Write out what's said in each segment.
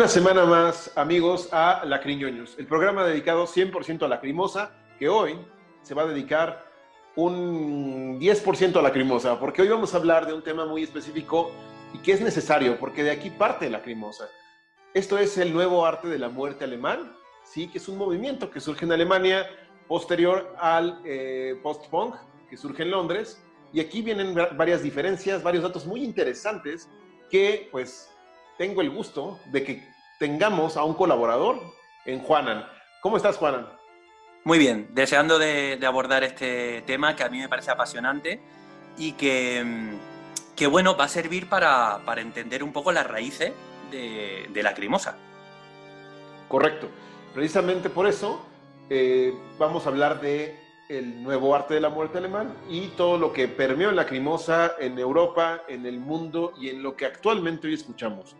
Una semana más, amigos, a Lacriñoños, el programa dedicado 100% a la Lacrimosa, que hoy se va a dedicar un 10% a la Lacrimosa, porque hoy vamos a hablar de un tema muy específico y que es necesario, porque de aquí parte la Lacrimosa. Esto es el nuevo arte de la muerte alemán, sí, que es un movimiento que surge en Alemania posterior al eh, post-punk que surge en Londres. Y aquí vienen varias diferencias, varios datos muy interesantes que pues tengo el gusto de que tengamos a un colaborador en Juanan. ¿Cómo estás, Juanan? Muy bien, deseando de, abordar este tema que a mí me parece apasionante y que, mm, bueno, va a servir para, entender un poco las raíces de, la crimosa. Correcto. Precisamente por eso eh, vamos a hablar de el nuevo arte de la muerte alemán y todo lo que permeó en la crimosa en Europa, en el mundo y en lo que actualmente hoy escuchamos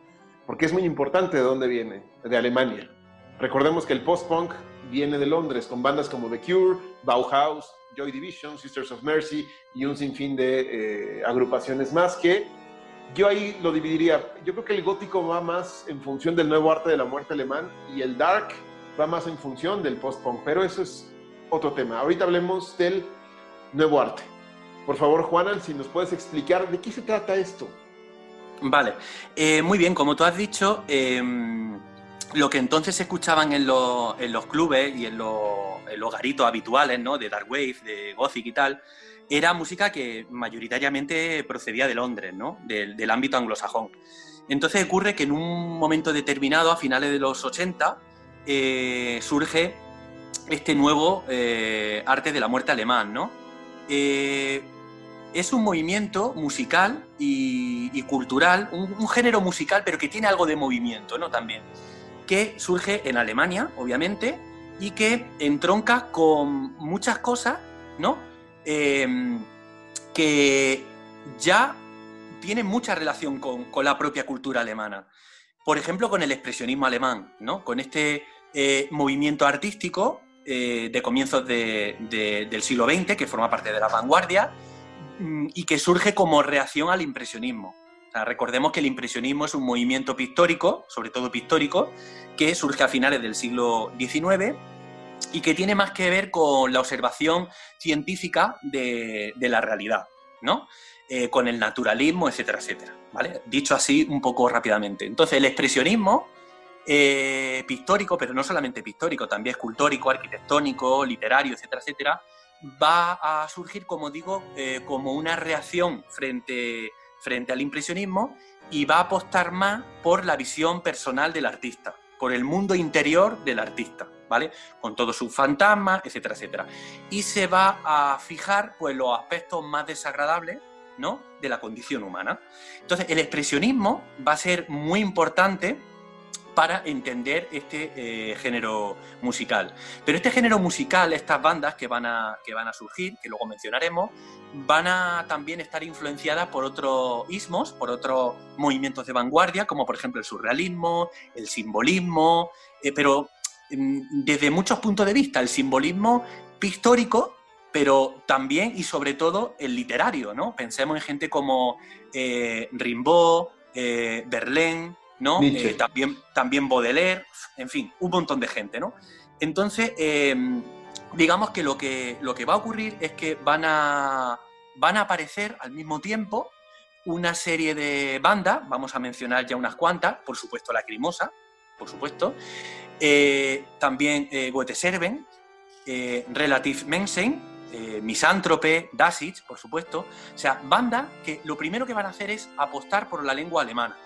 porque es muy importante de dónde viene, de Alemania. Recordemos que el post-punk viene de Londres, con bandas como The Cure, Bauhaus, Joy Division, Sisters of Mercy y un sinfín de eh, agrupaciones más que yo ahí lo dividiría. Yo creo que el gótico va más en función del nuevo arte de la muerte alemán y el dark va más en función del post-punk, pero eso es otro tema. Ahorita hablemos del nuevo arte. Por favor, Juanan, si nos puedes explicar de qué se trata esto. Vale, eh, muy bien, como tú has dicho, em, lo que entonces se escuchaban en, los clubes y en los, garitos habituales, ¿no? De Dark Wave, de Gothic y tal, era música que mayoritariamente procedía de Londres, ¿no? Del, ámbito anglosajón. Entonces ocurre que en un momento determinado, a finales de los 80, eh, surge este nuevo eh, arte de la muerte alemán, ¿no? Es un movimiento musical y, cultural, un, género musical, pero que tiene algo de movimiento, ¿no? También, que surge en Alemania, obviamente, y que entronca con muchas cosas, ¿no? Em, que ya tienen mucha relación con, la propia cultura alemana. Por ejemplo, con el expresionismo alemán, ¿no? Con este eh, movimiento artístico eh, de comienzos del siglo XX, que forma parte de la vanguardia, y que surge como reacción al impresionismo. recordemos que el impresionismo es un movimiento pictórico, sobre todo pictórico, que surge a finales del siglo XIX y que tiene más que ver con la observación científica de, la realidad, ¿no? Eh, con el naturalismo, etcétera, etcétera. Dicho así un poco rápidamente. Entonces, el expresionismo eh, pictórico, pero no solamente pictórico, también escultórico, arquitectónico, literario, etcétera, etcétera, va a surgir, como digo, eh, como una reacción frente, frente al impresionismo y va a apostar más por la visión personal del artista, por el mundo interior del artista, ¿vale? Con todos sus fantasmas, etcétera, etcétera. Y se va a fijar, pues, los aspectos más desagradables, ¿no? De la condición humana. Entonces, el expresionismo va a ser muy importante para entender este eh, género musical. Pero este género musical, estas bandas que van, a, que van a surgir, que luego mencionaremos, van a también estar influenciadas por otros ismos, por otros movimientos de vanguardia, como por ejemplo el surrealismo, el simbolismo, eh, pero mm, desde muchos puntos de vista, el simbolismo pictórico, pero también y sobre todo el literario, ¿no? Pensemos en gente como eh, Rimbaud, eh, Verlaine, ¿no? Eh, también, también Baudelaire, en fin, un montón de gente, ¿no? Entonces, eh, digamos que lo, que lo que va a ocurrir es que van a, van a aparecer al mismo tiempo una serie de bandas, vamos a mencionar ya unas cuantas, por supuesto la Crimosa, por supuesto, eh, también Goethe Serven, Relative Mensen, Misántrope, Dasich, por supuesto, o sea, bandas que lo primero que van a hacer es apostar por la lengua alemana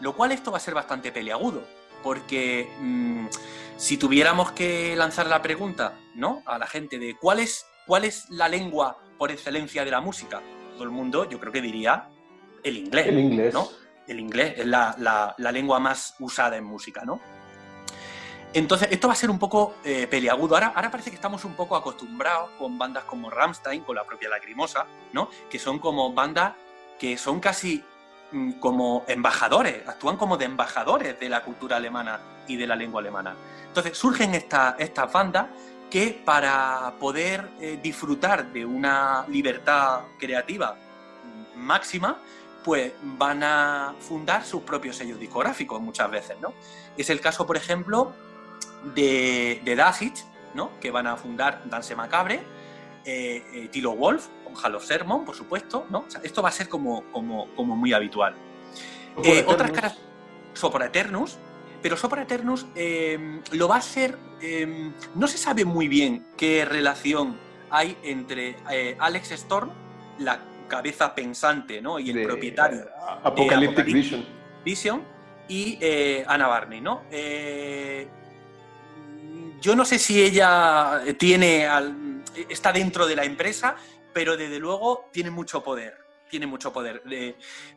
lo cual esto va a ser bastante peleagudo, porque mm, si tuviéramos que lanzar la pregunta ¿no? a la gente de cuál es, cuál es la lengua por excelencia de la música, todo el mundo yo creo que diría el inglés. El inglés. ¿no? El inglés es la, lengua más usada en música, ¿no? Entonces, esto va a ser un poco eh, peleagudo. Ahora, ahora parece que estamos un poco acostumbrados con bandas como Rammstein, con la propia Lacrimosa, ¿no? Que son como bandas que son casi como embajadores, actúan como de embajadores de la cultura alemana y de la lengua alemana. Entonces surgen estas bandas que para poder eh, disfrutar de una libertad creativa máxima, pues van a fundar sus propios sellos discográficos muchas veces, ¿no? Es el caso, por ejemplo, de, de ¿no? Que van a fundar Dance Macabre, eh, eh, Tilo Wolf, Hall of Sermon, por supuesto, ¿no? esto va a ser como, como, como muy habitual. Eh, otras caras, Sopra Eternus, pero Sopra Eternus lo va a ser, no se sabe muy bien qué relación hay entre Alex Storm, la cabeza pensante ¿no? y el propietario Apocalyptic, Vision. Vision y Ana Barney, ¿no? yo no sé si ella tiene está dentro de la empresa, pero desde luego tiene mucho poder. Tiene mucho poder.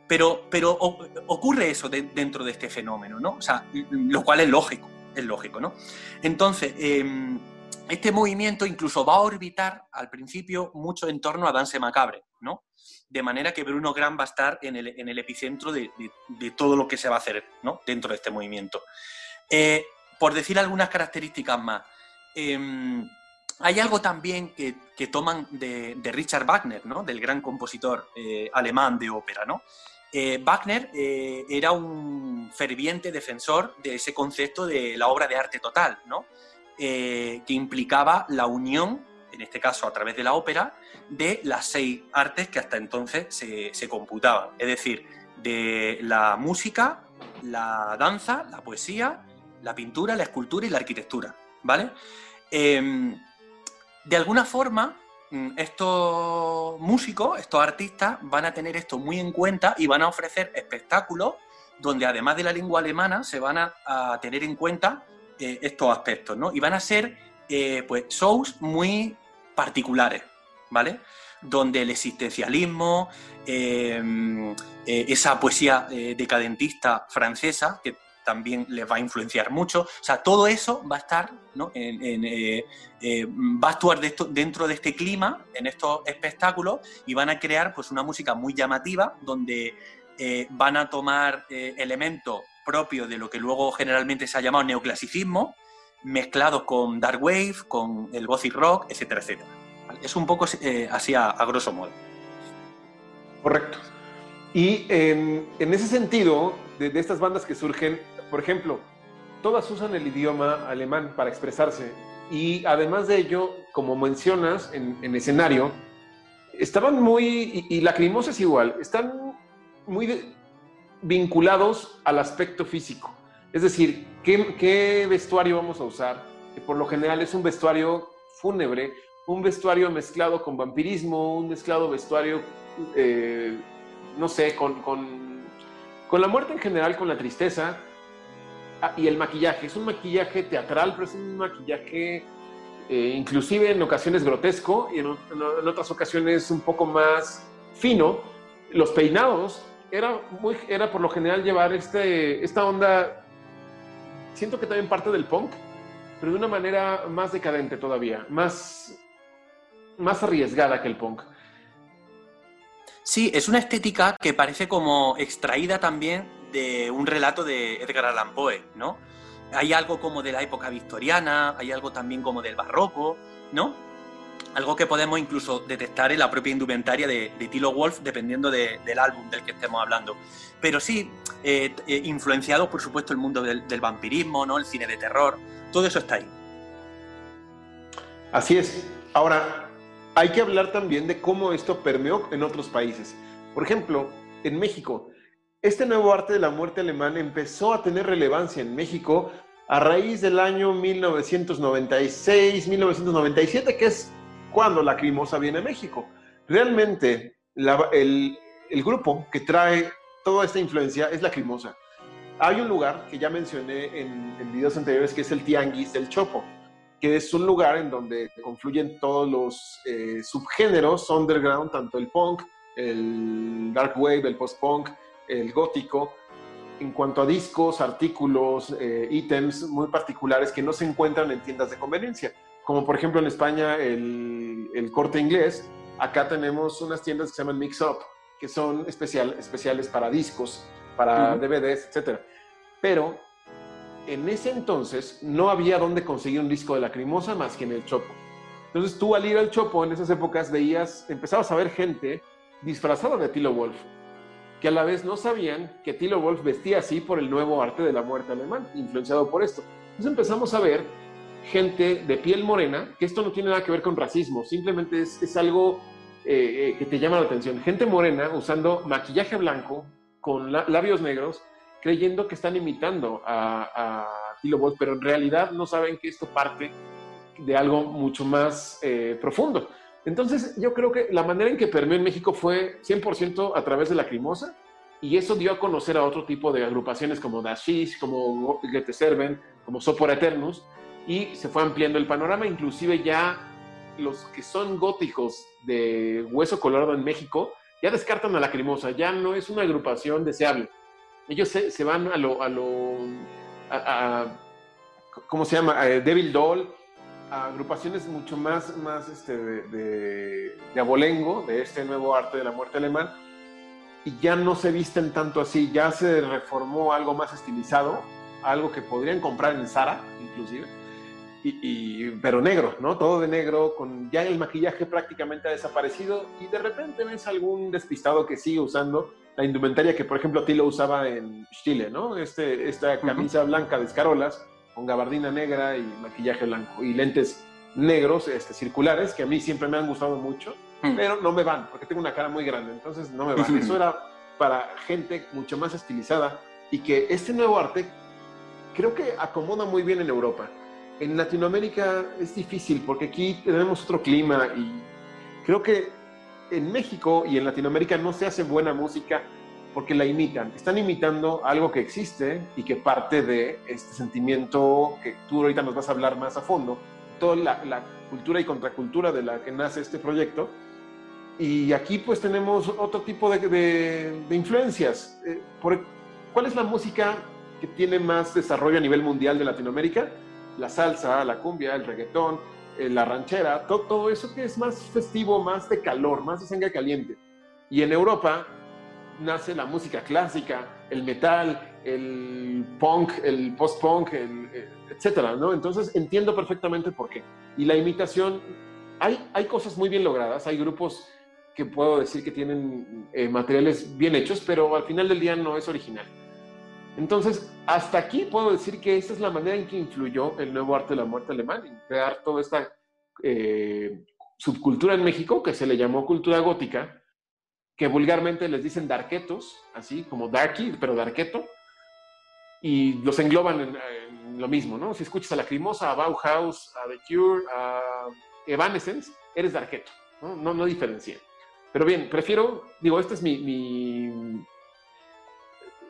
pero, pero ocurre eso dentro de este fenómeno, ¿no? O sea, lo cual es lógico, es lógico, ¿no? Entonces, em, este movimiento incluso va a orbitar al principio mucho en torno a Danse Macabre, ¿no? De manera que Bruno Gran va a estar en el, epicentro de, todo lo que se va a hacer ¿no? dentro de este movimiento. Eh, por decir algunas características más, em, hay algo también que, toman de, Richard Wagner, ¿no? del gran compositor eh, alemán de ópera. ¿no? Eh, Wagner eh, era un ferviente defensor de ese concepto de la obra de arte total, ¿no? que implicaba la unión, en este caso a través de la ópera, de las seis artes que hasta entonces se, computaban. Es decir, de la música, la danza, la poesía, la pintura, la escultura y la arquitectura, ¿vale? Em, de alguna forma, mm, estos músicos, estos artistas, van a tener esto muy en cuenta y van a ofrecer espectáculos donde además de la lengua alemana se van a, tener en cuenta eh, estos aspectos, ¿no? Y van a ser, eh, pues, shows muy particulares, ¿vale? Donde el existencialismo, eh, esa poesía decadentista francesa, que también les va a influenciar mucho. O sea, todo eso va a estar, ¿no? Eh, eh, va a actuar dentro de este clima, en estos espectáculos, y van a crear pues, una música muy llamativa, donde eh, van a tomar elementos propios de lo que luego generalmente se ha llamado neoclasicismo, mezclados con dark wave, con el gothic rock, etcétera, etcétera. Es un poco así a, grosso modo. Correcto. Y en, ese sentido, de, estas bandas que surgen, por ejemplo, todas usan el idioma alemán para expresarse y además de ello, como mencionas en, escenario, estaban muy, y, la Lacrimosa es igual, están muy vinculados al aspecto físico. Es decir, ¿qué, vestuario vamos a usar? Que por lo general es un vestuario fúnebre, un vestuario mezclado con vampirismo, un mezclado vestuario, eh, no sé, con, con, con la muerte en general, con la tristeza, Ah, y el maquillaje, es un maquillaje teatral, pero es un maquillaje eh, inclusive en ocasiones grotesco y en, otras ocasiones un poco más fino. Los peinados era, muy, era por lo general llevar este, esta onda, siento que también parte del punk, pero de una manera más decadente todavía, más, más arriesgada que el punk. Sí, es una estética que parece como extraída también de un relato de Edgar Allan Poe, ¿no? Hay algo como de la época victoriana, hay algo también como del barroco, ¿no? Algo que podemos incluso detectar en la propia indumentaria de, Tilo Wolf, dependiendo del álbum del que estemos hablando. Pero sí, eh, eh, influenciado, por supuesto, el mundo del vampirismo, ¿no? El cine de terror, todo eso está ahí. Así es. Ahora, hay que hablar también de cómo esto permeó en otros países. Por ejemplo, en México, este nuevo arte de la muerte alemán empezó a tener relevancia en México a raíz del año 1996-1997, que es cuando la Crimosa viene a México. Realmente, el, grupo que trae toda esta influencia es la Crimosa. Hay un lugar que ya mencioné en, videos anteriores, que es el Tianguis del Chopo, que es un lugar en donde confluyen todos los eh, subgéneros underground, tanto el punk, el dark wave, el post-punk, el gótico, en cuanto a discos, artículos, eh, ítems muy particulares que no se encuentran en tiendas de conveniencia, como por ejemplo en España el, corte inglés, acá tenemos unas tiendas que se llaman Mix Up, que son especial, especiales para discos, para DVDs, etc. Pero en ese entonces no había dónde conseguir un disco de Lacrimosa más que en el Chopo. Entonces tú al ir al Chopo en esas épocas veías, empezabas a ver gente disfrazada de Tilo Wolf que a la vez no sabían que Tilo Wolf vestía así por el nuevo arte de la muerte alemán, influenciado por esto. Entonces empezamos a ver gente de piel morena, que esto no tiene nada que ver con racismo, simplemente es, algo eh, eh, que te llama la atención. Gente morena usando maquillaje blanco con labios negros, creyendo que están imitando a, a Tilo Wolf, pero en realidad no saben que esto parte de algo mucho más eh, profundo. Entonces, yo creo que la manera en que permeó en México fue 100% a través de la Crimosa, y eso dio a conocer a otro tipo de agrupaciones como Dashish, como Goethe Serven, como Sopor Eternus, y se fue ampliando el panorama, inclusive ya los que son góticos de Hueso Colorado en México, ya descartan a la Crimosa, ya no es una agrupación deseable. Ellos se, van a lo, a lo ¿cómo se llama? Devil Doll, agrupaciones mucho más, más este, de, de, abolengo, de este nuevo arte de la muerte alemán, y ya no se visten tanto así, ya se reformó algo más estilizado, algo que podrían comprar en Zara, inclusive, y, pero negro, ¿no? Todo de negro, con ya el maquillaje prácticamente ha desaparecido, y de repente ves algún despistado que sigue usando la indumentaria que, por ejemplo, a ti lo usaba en Chile, ¿no? Este, esta camisa blanca de escarolas, con gabardina negra y maquillaje blanco y lentes negros, este, circulares, que a mí siempre me han gustado mucho, mm. pero no me van, porque tengo una cara muy grande, entonces no me van. Eso era para gente mucho más estilizada y que este nuevo arte creo que acomoda muy bien en Europa. En Latinoamérica es difícil porque aquí tenemos otro clima y creo que en México y en Latinoamérica no se hace buena música porque la imitan. Están imitando algo que existe y que parte de este sentimiento que tú ahorita nos vas a hablar más a fondo, toda la, cultura y contracultura de la que nace este proyecto. Y aquí pues tenemos otro tipo de, influencias. Eh, ¿Cuál es la música que tiene más desarrollo a nivel mundial de Latinoamérica? La salsa, la cumbia, el reggaetón, eh, la ranchera, todo, todo eso que es más festivo, más de calor, más de sangre caliente. Y en Europa nace la música clásica, el metal, el punk, el post-punk, eh, etcétera, ¿no? Entonces entiendo perfectamente por qué. Y la imitación, hay, hay cosas muy bien logradas, hay grupos que puedo decir que tienen eh, materiales bien hechos, pero al final del día no es original. Entonces, hasta aquí puedo decir que esta es la manera en que influyó el nuevo arte de la muerte alemán, en crear toda esta eh, subcultura en México que se le llamó cultura gótica, que vulgarmente les dicen darquetos, así como darky, pero darqueto, y los engloban en, lo mismo, ¿no? Si escuchas a La Crimosa, a Bauhaus, a The Cure, a Evanescence, eres darqueto, ¿no? No, no diferencian. Pero bien, prefiero, digo, esta es mi,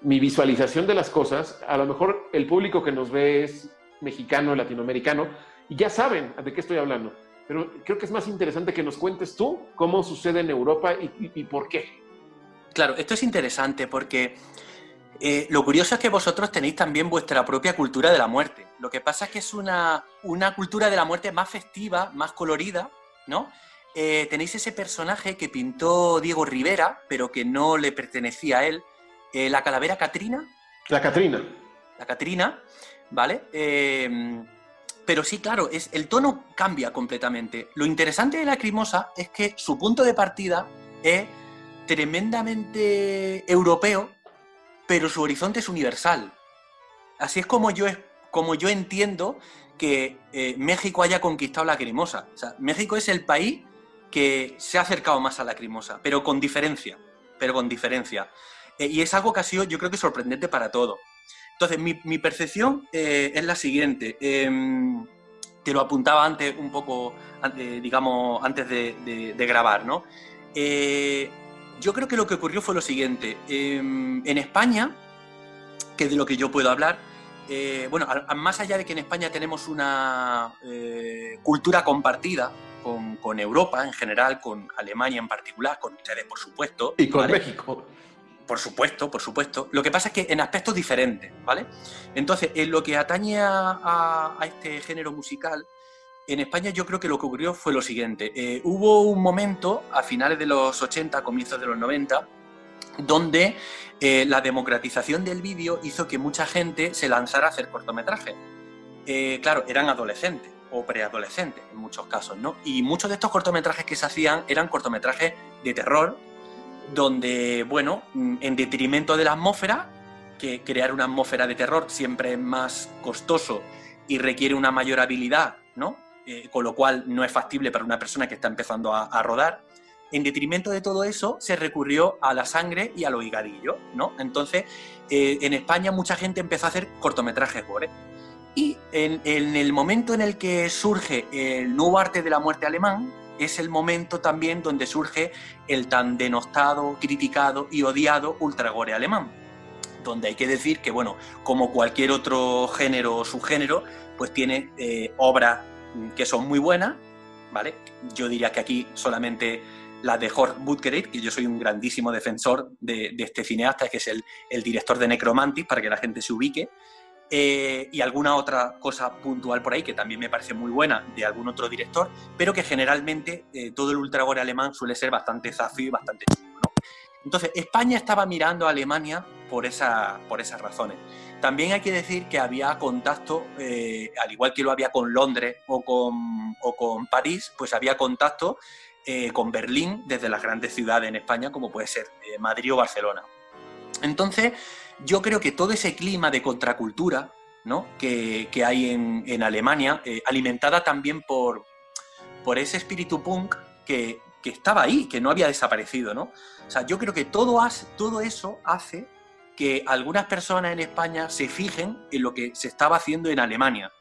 mi visualización de las cosas. A lo mejor el público que nos ve es mexicano, latinoamericano, y ya saben de qué estoy hablando pero creo que es más interesante que nos cuentes tú cómo sucede en Europa y, por qué. Claro, esto es interesante porque eh, lo curioso es que vosotros tenéis también vuestra propia cultura de la muerte. Lo que pasa es que es una, una cultura de la muerte más festiva, más colorida, ¿no? Eh, tenéis ese personaje que pintó Diego Rivera, pero que no le pertenecía a él, eh, la calavera Catrina. La Catrina. La Catrina, ¿vale? Pero sí, claro, es, el tono cambia completamente. Lo interesante de la Crimosa es que su punto de partida es tremendamente europeo, pero su horizonte es universal. Así es como yo, como yo entiendo que eh, México haya conquistado la Crimosa. O México es el país que se ha acercado más a la Crimosa, pero con diferencia. Pero con diferencia. Eh, y es algo que ha sido, yo creo que sorprendente para todos. Entonces, mi, percepción eh, es la siguiente. Em, te lo apuntaba antes un poco, digamos, antes de, grabar, ¿no? Eh, yo creo que lo que ocurrió fue lo siguiente. Em, en España, que es de lo que yo puedo hablar, eh, bueno, más allá de que en España tenemos una cultura compartida con, Europa en general, con Alemania en particular, con ustedes, por supuesto. Y con México. Por supuesto, por supuesto. Lo que pasa es que en aspectos diferentes, ¿vale? Entonces, en lo que atañe a, este género musical, en España yo creo que lo que ocurrió fue lo siguiente. Eh, hubo un momento, a finales de los 80, comienzos de los 90, donde eh, la democratización del vídeo hizo que mucha gente se lanzara a hacer cortometrajes. Eh, claro, eran adolescentes o preadolescentes en muchos casos, ¿no? Y muchos de estos cortometrajes que se hacían eran cortometrajes de terror, donde, bueno, mm, en detrimento de la atmósfera, que crear una atmósfera de terror siempre es más costoso y requiere una mayor habilidad, ¿no? Eh, con lo cual no es factible para una persona que está empezando a, rodar. En detrimento de todo eso, se recurrió a la sangre y a los ¿no? Entonces, eh, en España mucha gente empezó a hacer cortometrajes gore. Y en, el momento en el que surge el nuevo arte de la muerte alemán, es el momento también donde surge el tan denostado, criticado y odiado ultragore alemán donde hay que decir que, bueno, como cualquier otro género o subgénero, pues tiene eh, obras que son muy buenas, ¿vale? Yo diría que aquí solamente la de Jorge Butgereit, que yo soy un grandísimo defensor de, este cineasta, que es el, director de Necromantis, para que la gente se ubique, eh, y alguna otra cosa puntual por ahí que también me parece muy buena de algún otro director, pero que generalmente eh, todo el ultragore alemán suele ser bastante zafio y bastante chulo. Entonces, España estaba mirando a Alemania por, esa, por esas razones. También hay que decir que había contacto, eh, al igual que lo había con Londres o con, con París, pues había contacto eh, con Berlín desde las grandes ciudades en España, como puede ser Madrid o Barcelona. Entonces, yo creo que todo ese clima de contracultura ¿no? que, hay en, Alemania, alimentada también por, por ese espíritu punk que, que estaba ahí, que no había desaparecido, ¿no? O sea, yo creo que todo, todo eso hace que algunas personas en España se fijen en lo que se estaba haciendo en Alemania.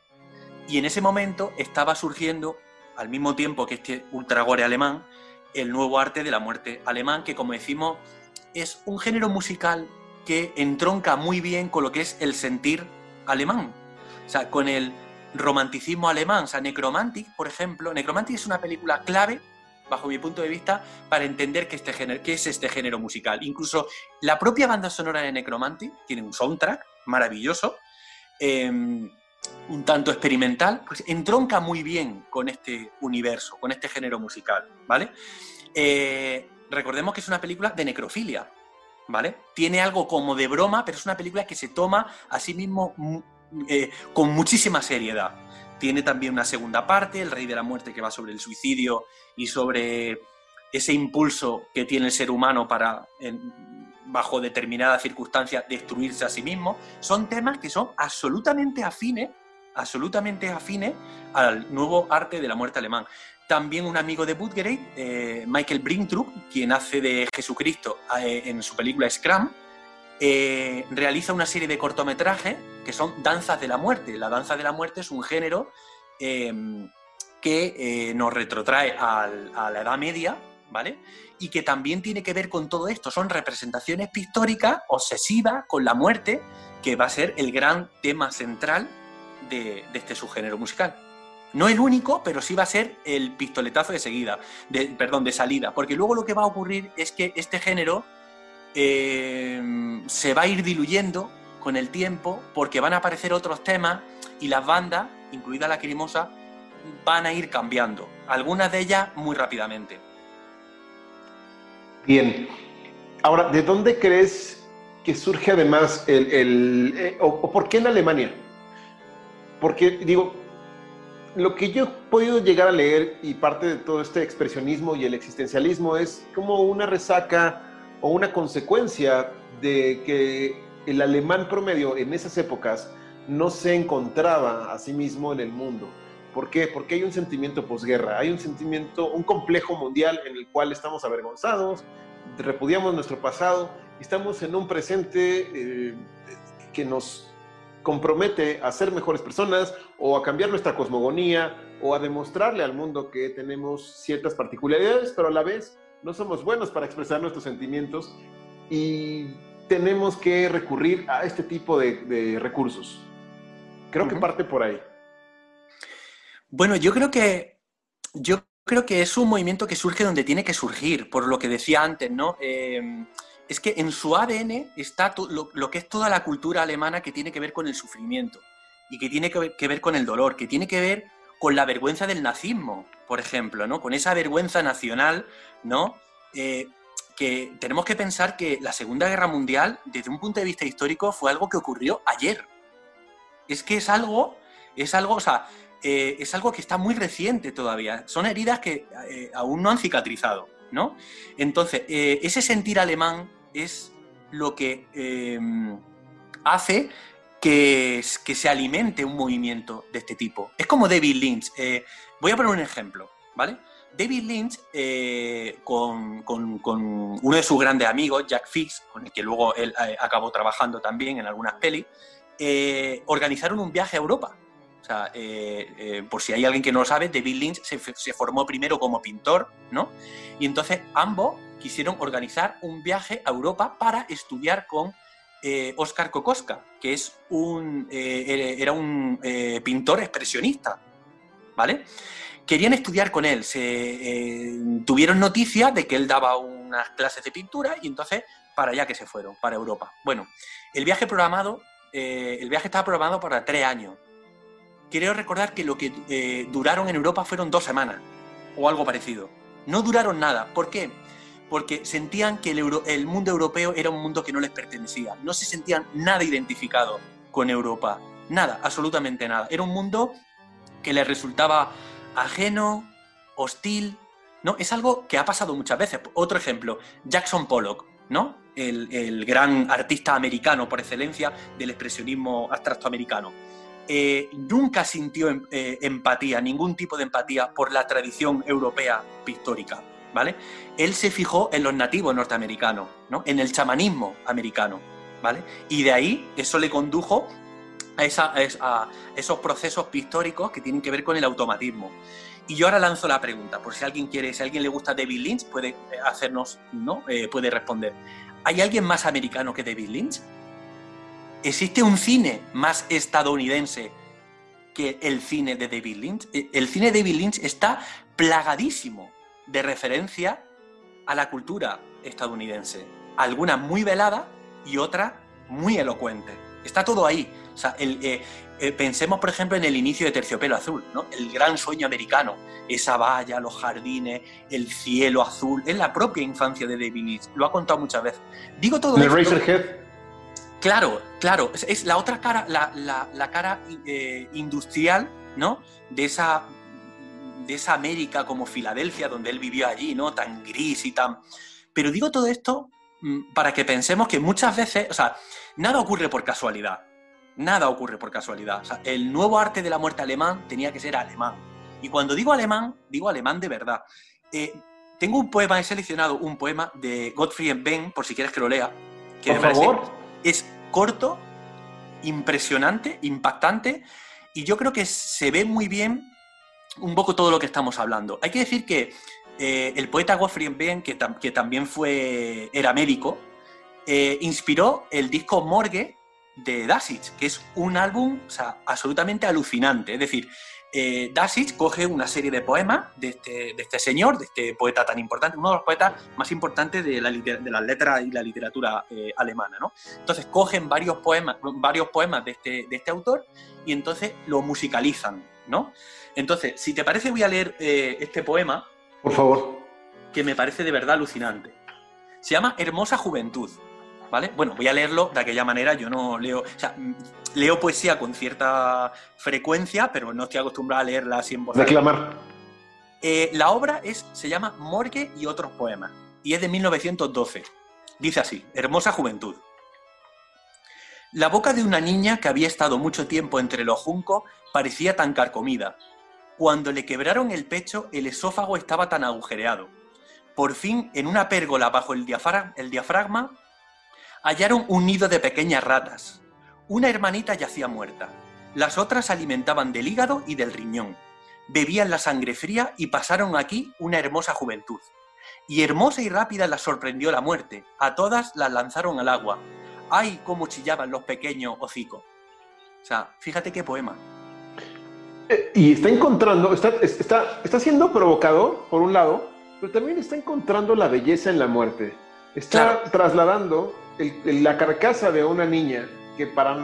Y en ese momento estaba surgiendo, al mismo tiempo que este ultragore alemán, el nuevo arte de la muerte alemán, que como decimos, es un género musical que entronca muy bien con lo que es el sentir alemán. O sea, con el romanticismo alemán. O sea, Necromantic, por ejemplo, Necromantic es una película clave bajo mi punto de vista, para entender qué, este género, es este género musical. Incluso la propia banda sonora de Necromantic tiene un soundtrack maravilloso, em, un tanto experimental, pues entronca muy bien con este universo, con este género musical, ¿vale? Eh, recordemos que es una película de necrofilia, ¿vale? Tiene algo como de broma, pero es una película que se toma a sí mismo mm, eh, con muchísima seriedad. Tiene también una segunda parte, El Rey de la Muerte, que va sobre el suicidio y sobre ese impulso que tiene el ser humano para, bajo determinadas circunstancias, destruirse a sí mismo. Son temas que son absolutamente afines, absolutamente afines al nuevo arte de la muerte alemán. También un amigo de Budgereit, eh, Michael Brintrup, quien hace de Jesucristo eh, en su película Scrum, eh, realiza una serie de cortometrajes que son danzas de la muerte. La danza de la muerte es un género que nos retrotrae a la Edad Media, ¿vale? Y que también tiene que ver con todo esto. Son representaciones pictóricas obsesivas con la muerte, que va a ser el gran tema central de, este subgénero musical. No el único, pero sí va a ser el pistoletazo de seguida, perdón, de salida, porque luego lo que va a ocurrir es que este género eh, se va a ir diluyendo con el tiempo porque van a aparecer otros temas y las bandas, incluida la Crimosa, van a ir cambiando, algunas de ellas muy rápidamente. Bien, ahora, ¿de dónde crees que surge además el, eh, o, por qué en Alemania? Porque digo, lo que yo he podido llegar a leer y parte de todo este expresionismo y el existencialismo es como una resaca o una consecuencia de que el alemán promedio en esas épocas no se encontraba a sí mismo en el mundo. ¿Por qué? Porque hay un sentimiento posguerra, hay un sentimiento, un complejo mundial en el cual estamos avergonzados, repudiamos nuestro pasado, estamos en un presente eh, que nos compromete a ser mejores personas o a cambiar nuestra cosmogonía o a demostrarle al mundo que tenemos ciertas particularidades, pero a la vez no somos buenos para expresar nuestros sentimientos y tenemos que recurrir a este tipo de, recursos. Creo que parte por ahí. Bueno, yo creo que yo creo que es un movimiento que surge donde tiene que surgir, por lo que decía antes, ¿no? Eh, es que en su ADN está lo, que es toda la cultura alemana que tiene que ver con el sufrimiento y que tiene que ver, con el dolor, que tiene que ver con la vergüenza del nazismo, por ejemplo, ¿no? Con esa vergüenza nacional, ¿no? Eh, que tenemos que pensar que la Segunda Guerra Mundial, desde un punto de vista histórico, fue algo que ocurrió ayer. Es que es algo, es algo, o sea, eh, es algo que está muy reciente todavía. Son heridas que eh, aún no han cicatrizado. ¿no? Entonces, ese sentir alemán es lo que eh, hace que, que, se alimente un movimiento de este tipo. Es como David Lynch. Eh, voy a poner un ejemplo, ¿vale? David Lynch, con, uno de sus grandes amigos, Jack Fix, con el que luego él acabó trabajando también en algunas pelis, organizaron un viaje a Europa o sea, eh, eh, por si hay alguien que no lo sabe, David Lynch se, formó primero como pintor, ¿no? Y entonces ambos quisieron organizar un viaje a Europa para estudiar con eh, Oscar Kokoska, que es un, era un pintor expresionista, ¿vale? Querían estudiar con él, se, tuvieron noticia de que él daba unas clases de pintura y entonces para allá que se fueron, para Europa. Bueno, el viaje programado, el viaje estaba programado para tres años quiero recordar que lo que eh, duraron en Europa fueron dos semanas o algo parecido. No duraron nada. ¿Por qué? Porque sentían que el, mundo europeo era un mundo que no les pertenecía. No se sentían nada identificados con Europa. Nada, absolutamente nada. Era un mundo que les resultaba ajeno, hostil. ¿no? Es algo que ha pasado muchas veces. Otro ejemplo, Jackson Pollock, ¿no? El, el gran artista americano por excelencia del expresionismo abstracto americano eh, nunca sintió em, eh, empatía, ningún tipo de empatía por la tradición europea pictórica. ¿Vale? Él se fijó en los nativos norteamericanos, ¿no? en el chamanismo americano. ¿vale? Y de ahí eso le condujo a, esos procesos pictóricos que tienen que ver con el automatismo. Y yo ahora lanzo la pregunta, por si alguien quiere, si alguien le gusta David Lynch, puede eh, hacernos, ¿no? puede responder. ¿Hay alguien más americano que David Lynch? ¿Existe un cine más estadounidense que el cine de David Lynch? E, el cine de David Lynch está plagadísimo de referencia a la cultura estadounidense. Alguna muy velada y otra muy elocuente. Está todo ahí. Eh, eh, pensemos, por ejemplo, en el inicio de Terciopelo Azul, ¿no? el gran sueño americano, esa valla, los jardines, el cielo azul, es la propia infancia de David Lynch. Lo ha contado muchas veces. Digo todo esto. Claro, claro, es, la otra cara, la, cara eh, industrial, ¿no? De esa, de esa América como Filadelfia, donde él vivió allí, ¿no? Tan gris y tan... Pero digo todo esto mm, para que pensemos que muchas veces, o sea, nada ocurre por casualidad. Nada ocurre por casualidad. O sea, el nuevo arte de la muerte alemán tenía que ser alemán. Y cuando digo alemán, digo alemán de verdad. Eh, tengo un poema, he seleccionado un poema de Gottfried Benn, por si quieres que lo lea. Que por favor. Es corto, impresionante, impactante, y yo creo que se ve muy bien un poco todo lo que estamos hablando. Hay que decir que eh, el poeta Gottfried Benn, que, que, también fue, era médico, eh, inspiró el disco Morgue de Dasich, que es un álbum absolutamente alucinante. Es decir, eh, coge una serie de poemas de este, de este, señor, de este poeta tan importante, uno de los poetas más importantes de, la, de las letras y la literatura alemana. ¿no? Entonces cogen varios poemas, varios poemas de este, de este autor y entonces lo musicalizan. ¿No? Entonces, si te parece, voy a leer eh, este poema. Por favor. Que me parece de verdad alucinante. Se llama Hermosa Juventud. ¿Vale? Bueno, voy a leerlo de aquella manera, yo no leo, o sea, leo poesía con cierta frecuencia, pero no estoy acostumbrado a leerla así en voz Reclamar. Eh, la obra es, se llama Morgue y otros poemas, y es de 1912. Dice así, Hermosa Juventud. La boca de una niña que había estado mucho tiempo entre los juncos parecía tan carcomida. Cuando le quebraron el pecho, el esófago estaba tan agujereado. Por fin, en una pérgola bajo el diafragma, hallaron un nido de pequeñas ratas. Una hermanita yacía muerta. Las otras se alimentaban del hígado y del riñón. Bebían la sangre fría y pasaron aquí una hermosa juventud. Y hermosa y rápida las sorprendió la muerte. A todas las lanzaron al agua. ¡Ay, cómo chillaban los pequeños hocicos! O sea, fíjate qué poema. Eh, y está encontrando, está, está, está siendo provocador, por un lado, pero también está encontrando la belleza en la muerte. Está trasladando la carcasa de una niña que para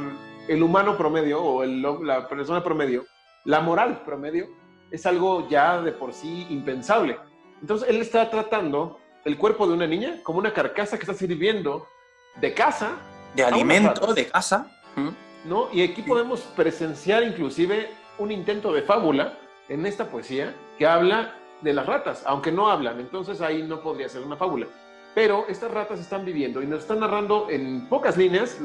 el humano promedio o la persona promedio, la moral promedio, es algo ya de por sí impensable. Entonces él está tratando el cuerpo de una niña como una carcasa que está sirviendo de casa. De alimento, de casa. ¿No? Y aquí podemos presenciar inclusive un intento de fábula en esta poesía que habla de las ratas, aunque no hablan, entonces ahí no podría ser una fábula. Pero estas ratas están viviendo y nos están narrando en pocas líneas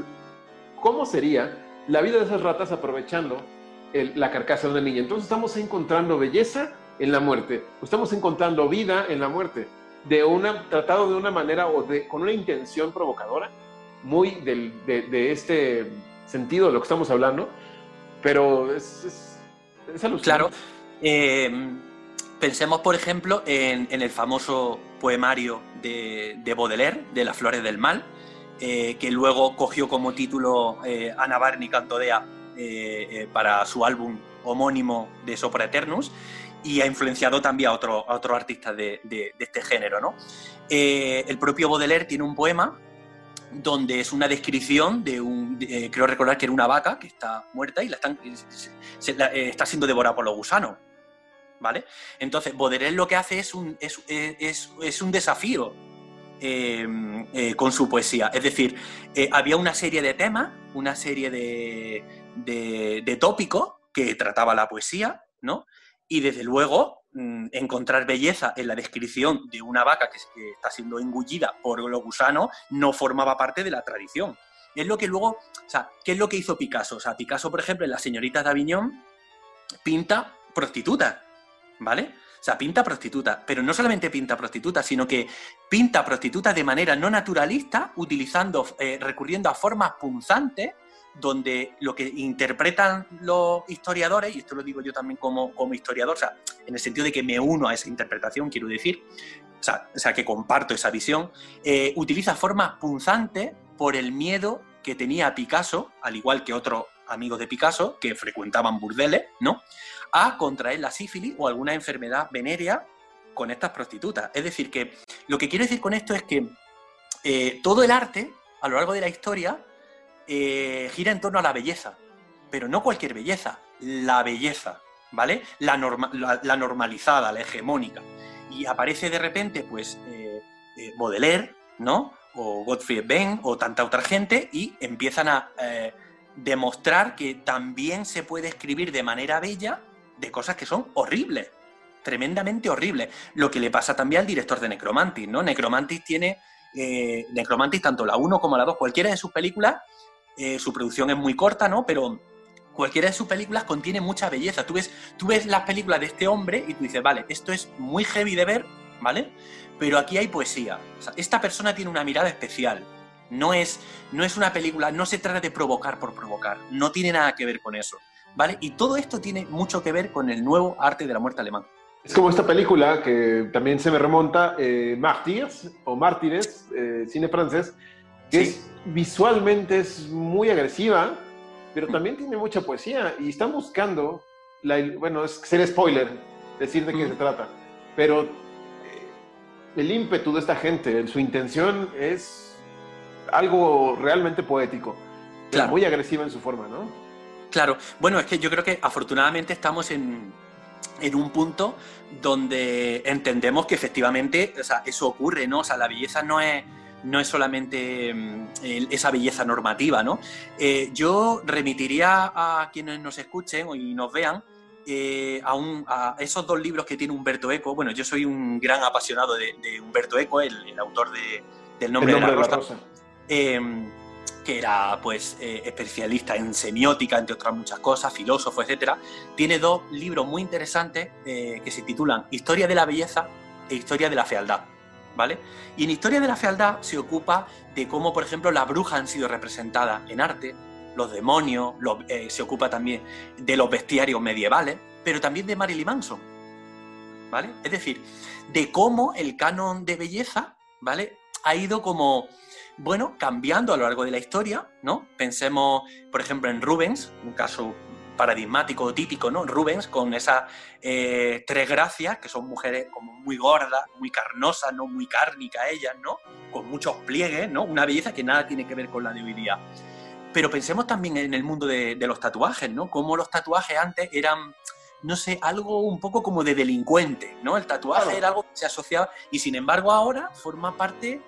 cómo sería la vida de esas ratas aprovechando la carcasa de una niña. Entonces estamos encontrando belleza en la muerte, estamos encontrando vida en la muerte, de una, tratado de una manera o de, con una intención provocadora, muy de, este sentido de lo que estamos hablando, pero es, es, es Claro. Eh, pensemos, por ejemplo, en, el famoso poemario de, Baudelaire, de Las Flores del Mal, eh, que luego cogió como título eh, Ana Barney Cantodea eh, para su álbum homónimo de Sopra Eternus y ha influenciado también a otros otro artistas de, este género. ¿no? el propio Baudelaire tiene un poema donde es una descripción de un, creo recordar que era una vaca que está muerta y la están, está siendo devorada por los gusanos. ¿vale? Entonces, Baudelaire lo que hace es un, es, un desafío em, eh, con su poesía. Es decir, eh, había una serie de temas, una serie de, de, tópicos que trataba la poesía, ¿no? Y desde luego, encontrar belleza en la descripción de una vaca que, está siendo engullida por los gusanos no formaba parte de la tradición. Es lo que luego, o sea, ¿qué es lo que hizo Picasso? O sea, Picasso, por ejemplo, en Las señoritas de Aviñón, pinta prostitutas. ¿vale? O sea, pinta prostituta, pero no solamente pinta prostituta, sino que pinta prostituta de manera no naturalista, utilizando, eh, recurriendo a formas punzantes, donde lo que interpretan los historiadores, y esto lo digo yo también como, como historiador, en el sentido de que me uno a esa interpretación, quiero decir, o sea, que comparto esa visión, eh, utiliza formas punzantes por el miedo que tenía Picasso, al igual que otros amigos de Picasso, que frecuentaban burdeles, ¿no? a contraer la sífilis o alguna enfermedad venérea con estas prostitutas. Es decir, que lo que quiero decir con esto es que eh, todo el arte, a lo largo de la historia, eh, gira en torno a la belleza, pero no cualquier belleza, la belleza, ¿vale? La, normalizada, la hegemónica. Y aparece de repente, pues, eh, Baudelaire, ¿no? O Gottfried Benn, o tanta otra gente, y empiezan a demostrar que también se puede escribir de manera bella de cosas que son horribles, tremendamente horribles. Lo que le pasa también al director de Necromantis, ¿no? Necromantis tiene, eh, Necromantis, tanto la 1 como la 2, cualquiera de sus películas, eh, su producción es muy corta, ¿no? Pero cualquiera de sus películas contiene mucha belleza. Tú ves, tú ves las películas de este hombre y tú dices, vale, esto es muy heavy de ver, ¿vale? Pero aquí hay poesía. esta persona tiene una mirada especial. No es, no es una película, no se trata de provocar por provocar. No tiene nada que ver con eso. ¿vale? Y todo esto tiene mucho que ver con el nuevo arte de la muerte alemán. Es como esta película que también se me remonta, eh, o Mártires, eh, cine francés, que visualmente es muy agresiva, pero también tiene mucha poesía y están buscando, la, bueno, es ser spoiler, decir de qué se trata, pero eh, el ímpetu de esta gente, su intención es algo realmente poético, muy agresiva en su forma, ¿no? Claro, bueno, es que yo creo que afortunadamente estamos en, un punto donde entendemos que efectivamente eso ocurre, ¿no? O sea, la belleza no es, no es solamente mm, esa belleza normativa, ¿no? Eh, yo remitiría a quienes nos escuchen y nos vean eh, a, esos dos libros que tiene Humberto Eco. Bueno, yo soy un gran apasionado de, Humberto Eco, el, autor de, del nombre, de la, rosa. Em, que era pues eh, especialista en semiótica, entre otras muchas cosas, filósofo, etcétera, tiene dos libros muy interesantes que se titulan Historia de la belleza e Historia de la fealdad. ¿Vale? Y en Historia de la fealdad se ocupa de cómo, por ejemplo, las brujas han sido representadas en arte, los demonios, eh, se ocupa también de los bestiarios medievales, pero también de Marilyn Manson. ¿Vale? Es decir, de cómo el canon de belleza, ¿vale? Ha ido como bueno, cambiando a lo largo de la historia, ¿no? Pensemos, por ejemplo, en Rubens, un caso paradigmático, típico, ¿no? Rubens, con esas eh, tres gracias, que son mujeres como muy gordas, muy carnosas, ¿no? Muy cárnicas ellas, ¿no? Con muchos pliegues, ¿no? Una belleza que nada tiene que ver con la de hoy día. Pero pensemos también en el mundo de, los tatuajes, ¿no? Cómo los tatuajes antes eran, no sé, algo un poco como de delincuente, ¿no? El tatuaje era algo que se asociaba y sin embargo ahora forma parte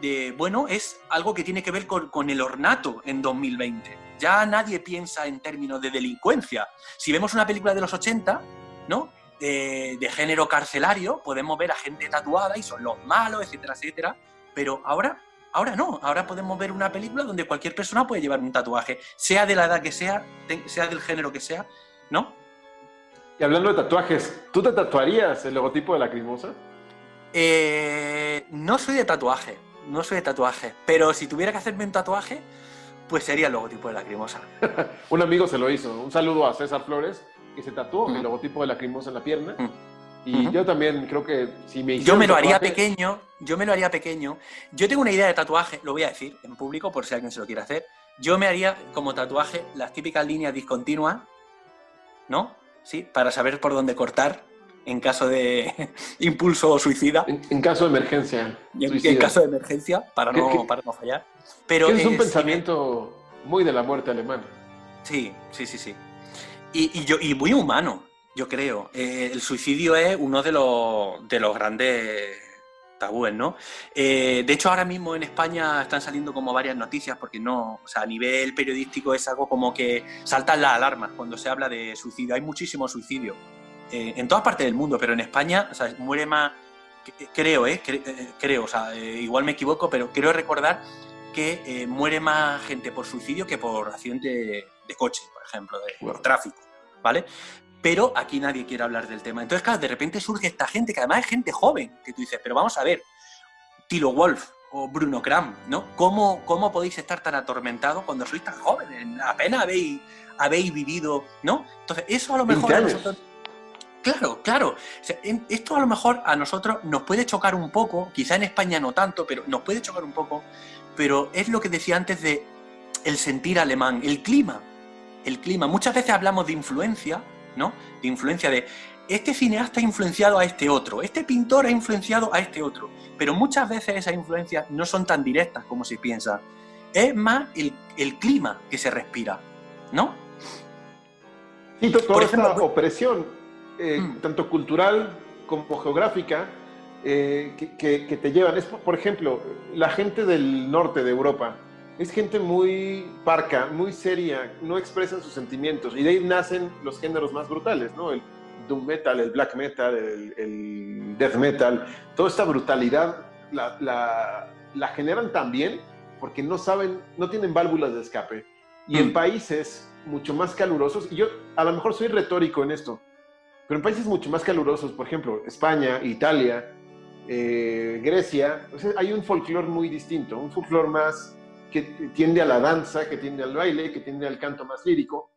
de, bueno, es algo que tiene que ver con, el ornato en 2020. Ya nadie piensa en términos de delincuencia. Si vemos una película de los 80, ¿no? de, de género carcelario, podemos ver a gente tatuada y son los malos, etcétera, etcétera, pero ahora Ahora no, ahora podemos ver una película donde cualquier persona puede llevar un tatuaje, sea de la edad que sea, sea del género que sea, ¿no? Y hablando de tatuajes, ¿tú te tatuarías el logotipo de la Crimosa? Eh, no soy de tatuaje, no soy de tatuaje, pero si tuviera que hacerme un tatuaje, pues sería el logotipo de la Crimosa. un amigo se lo hizo, un saludo a César Flores, que se tatuó el logotipo de la Crimosa en la pierna. Y yo también creo que si me Yo me lo haría pequeño, yo me lo haría pequeño. Yo tengo una idea de tatuaje, lo voy a decir en público por si alguien se lo quiere hacer. Yo me haría como tatuaje las típicas líneas discontinuas, ¿no? Sí, para saber por dónde cortar en caso de impulso suicida. En, caso de emergencia. En, caso de emergencia, para, no, para no fallar. Pero es un pensamiento muy de la muerte alemana. Sí, sí, sí, sí. Y, y, yo, y muy humano, yo creo. Eh, el suicidio es uno de los, de los grandes tabúes, ¿no? Eh, de hecho, ahora mismo en España están saliendo como varias noticias porque no, o sea, a nivel periodístico es algo como que saltan las alarmas cuando se habla de suicidio. Hay muchísimo suicidio eh, en todas partes del mundo, pero en España, o sea, muere más, creo, ¿eh? creo, o sea, igual me equivoco, pero creo recordar que muere más gente por suicidio que por accidente de, coche, por ejemplo, de tráfico, ¿vale? pero aquí nadie quiere hablar del tema. Entonces, claro, de repente surge esta gente, que además es gente joven, que tú dices, pero vamos a ver, Tilo Wolf o Bruno Kram, ¿no? ¿Cómo, cómo podéis estar tan atormentados cuando sois tan jóvenes? Apenas habéis, habéis vivido, ¿no? Entonces, eso a lo mejor a nosotros... Claro, claro. esto a lo mejor a nosotros nos puede chocar un poco, quizá en España no tanto, pero nos puede chocar un poco, pero es lo que decía antes de el sentir alemán, el clima. El clima. Muchas veces hablamos de influencia, ¿no? De influencia de este cineasta ha influenciado a este otro, este pintor ha influenciado a este otro, pero muchas veces esas influencias no son tan directas como se piensa. Es más el, clima que se respira, ¿no? Sí, toda esta opresión, eh, mm. tanto cultural como geográfica, eh, que, te llevan. Es, por ejemplo, la gente del norte de Europa, es gente muy parca, muy seria, no expresan sus sentimientos y de ahí nacen los géneros más brutales, ¿no? El doom metal, el black metal, el, death metal, toda esta brutalidad la, la, generan también porque no saben, no tienen válvulas de escape. Y en mm. países mucho más calurosos, y yo a lo mejor soy retórico en esto, pero en países mucho más calurosos, por ejemplo, España, Italia, eh, Grecia, hay un folclore muy distinto, un folclore más que tiende a la danza, que tiende al baile, que tiende al canto más lírico.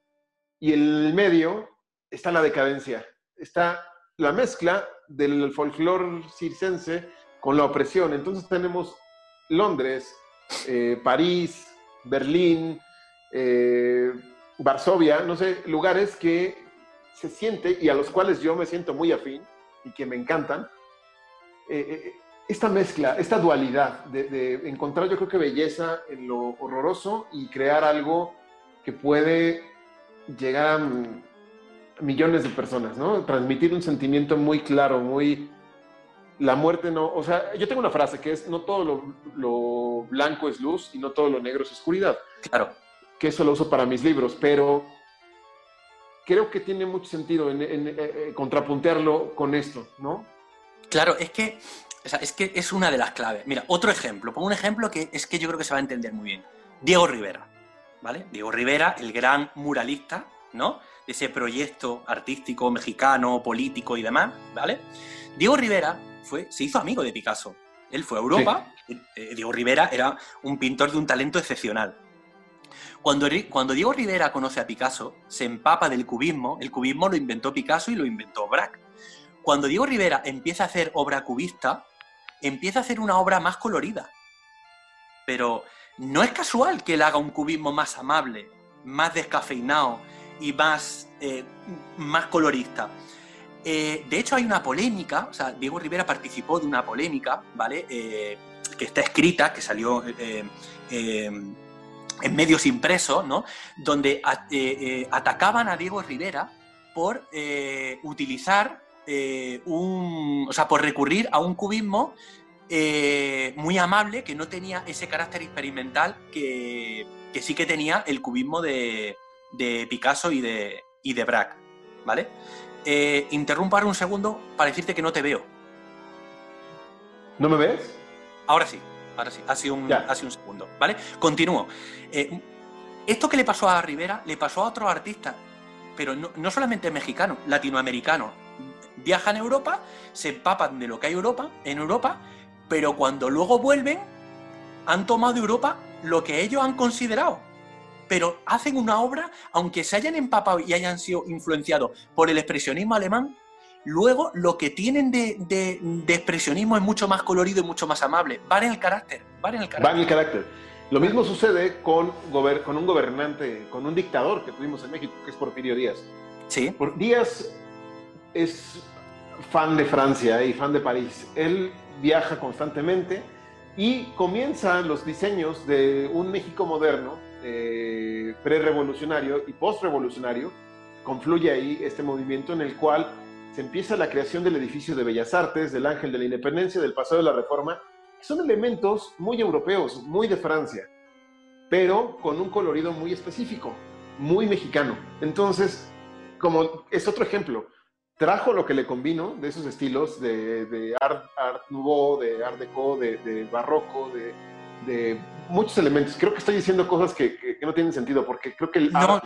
Y en el medio está la decadencia, está la mezcla del folclore circense con la opresión. Entonces tenemos Londres, eh, París, Berlín, eh, Varsovia, no sé, lugares que se siente y a los cuales yo me siento muy afín y que me encantan. Eh, esta mezcla, esta dualidad de, encontrar yo creo que belleza en lo horroroso y crear algo que puede llegar a millones de personas, ¿no? Transmitir un sentimiento muy claro, muy... La muerte no... O sea, yo tengo una frase que es, no todo lo, blanco es luz y no todo lo negro es oscuridad. Claro. Que eso lo uso para mis libros, pero creo que tiene mucho sentido en, en, eh, eh, contrapuntearlo con esto, ¿no? Claro, es que es que es una de las claves. Mira, otro ejemplo. Pongo un ejemplo que es que yo creo que se va a entender muy bien. Diego Rivera, ¿vale? Diego Rivera, el gran muralista, ¿no? De ese proyecto artístico mexicano, político y demás, ¿vale? Diego Rivera fue, se hizo amigo de Picasso. Él fue a Europa. Eh, Diego Rivera era un pintor de un talento excepcional. Cuando, cuando Diego Rivera conoce a Picasso, se empapa del cubismo. El cubismo lo inventó Picasso y lo inventó Braque. Cuando Diego Rivera empieza a hacer obra cubista, empieza a hacer una obra más colorida. Pero no es casual que él haga un cubismo más amable, más descafeinado y más, eh, más colorista. Eh, de hecho, hay una polémica, o sea, Diego Rivera participó de una polémica, ¿vale? Eh, que está escrita, que salió en medios impresos, ¿no? Donde atacaban a Diego Rivera por utilizar eh, un, o sea, por recurrir a un cubismo eh, muy amable que no tenía ese carácter experimental que, sí que tenía el cubismo de, Picasso y de, y de Braque, ¿vale? Eh, interrumpo ahora un segundo para decirte que no te veo. ¿No me ves? Ahora sí, ahora sí, ha sido un, un segundo, ¿vale? Continúo. Eh, esto que le pasó a Rivera le pasó a otros artistas, pero no, no solamente mexicanos, latinoamericanos. Viajan a Europa, se empapan de lo que hay Europa, en Europa, pero cuando luego vuelven, han tomado de Europa lo que ellos han considerado pero hacen una obra, aunque se hayan empapado y hayan sido influenciados por el expresionismo alemán, luego lo que tienen de, expresionismo es mucho más colorido y mucho más amable. Va en el carácter, va en el carácter. Va en el carácter. Lo mismo sucede con, con un gobernante, con un dictador que tuvimos en México, que es Porfirio Díaz. Sí. Por, Díaz es fan de Francia y fan de París. Él viaja constantemente y comienza los diseños de un México moderno eh, pre-revolucionario y post-revolucionario, confluye ahí este movimiento en el cual se empieza la creación del edificio de Bellas Artes, del Ángel de la Independencia, del Paseo de la Reforma, que son elementos muy europeos, muy de Francia, pero con un colorido muy específico, muy mexicano. Entonces, como es otro ejemplo, trajo lo que le convino de esos estilos de, art, nouveau, de art deco, de, de barroco, de, de muchos elementos. Creo que estoy diciendo cosas que, no tienen sentido, porque creo que el art,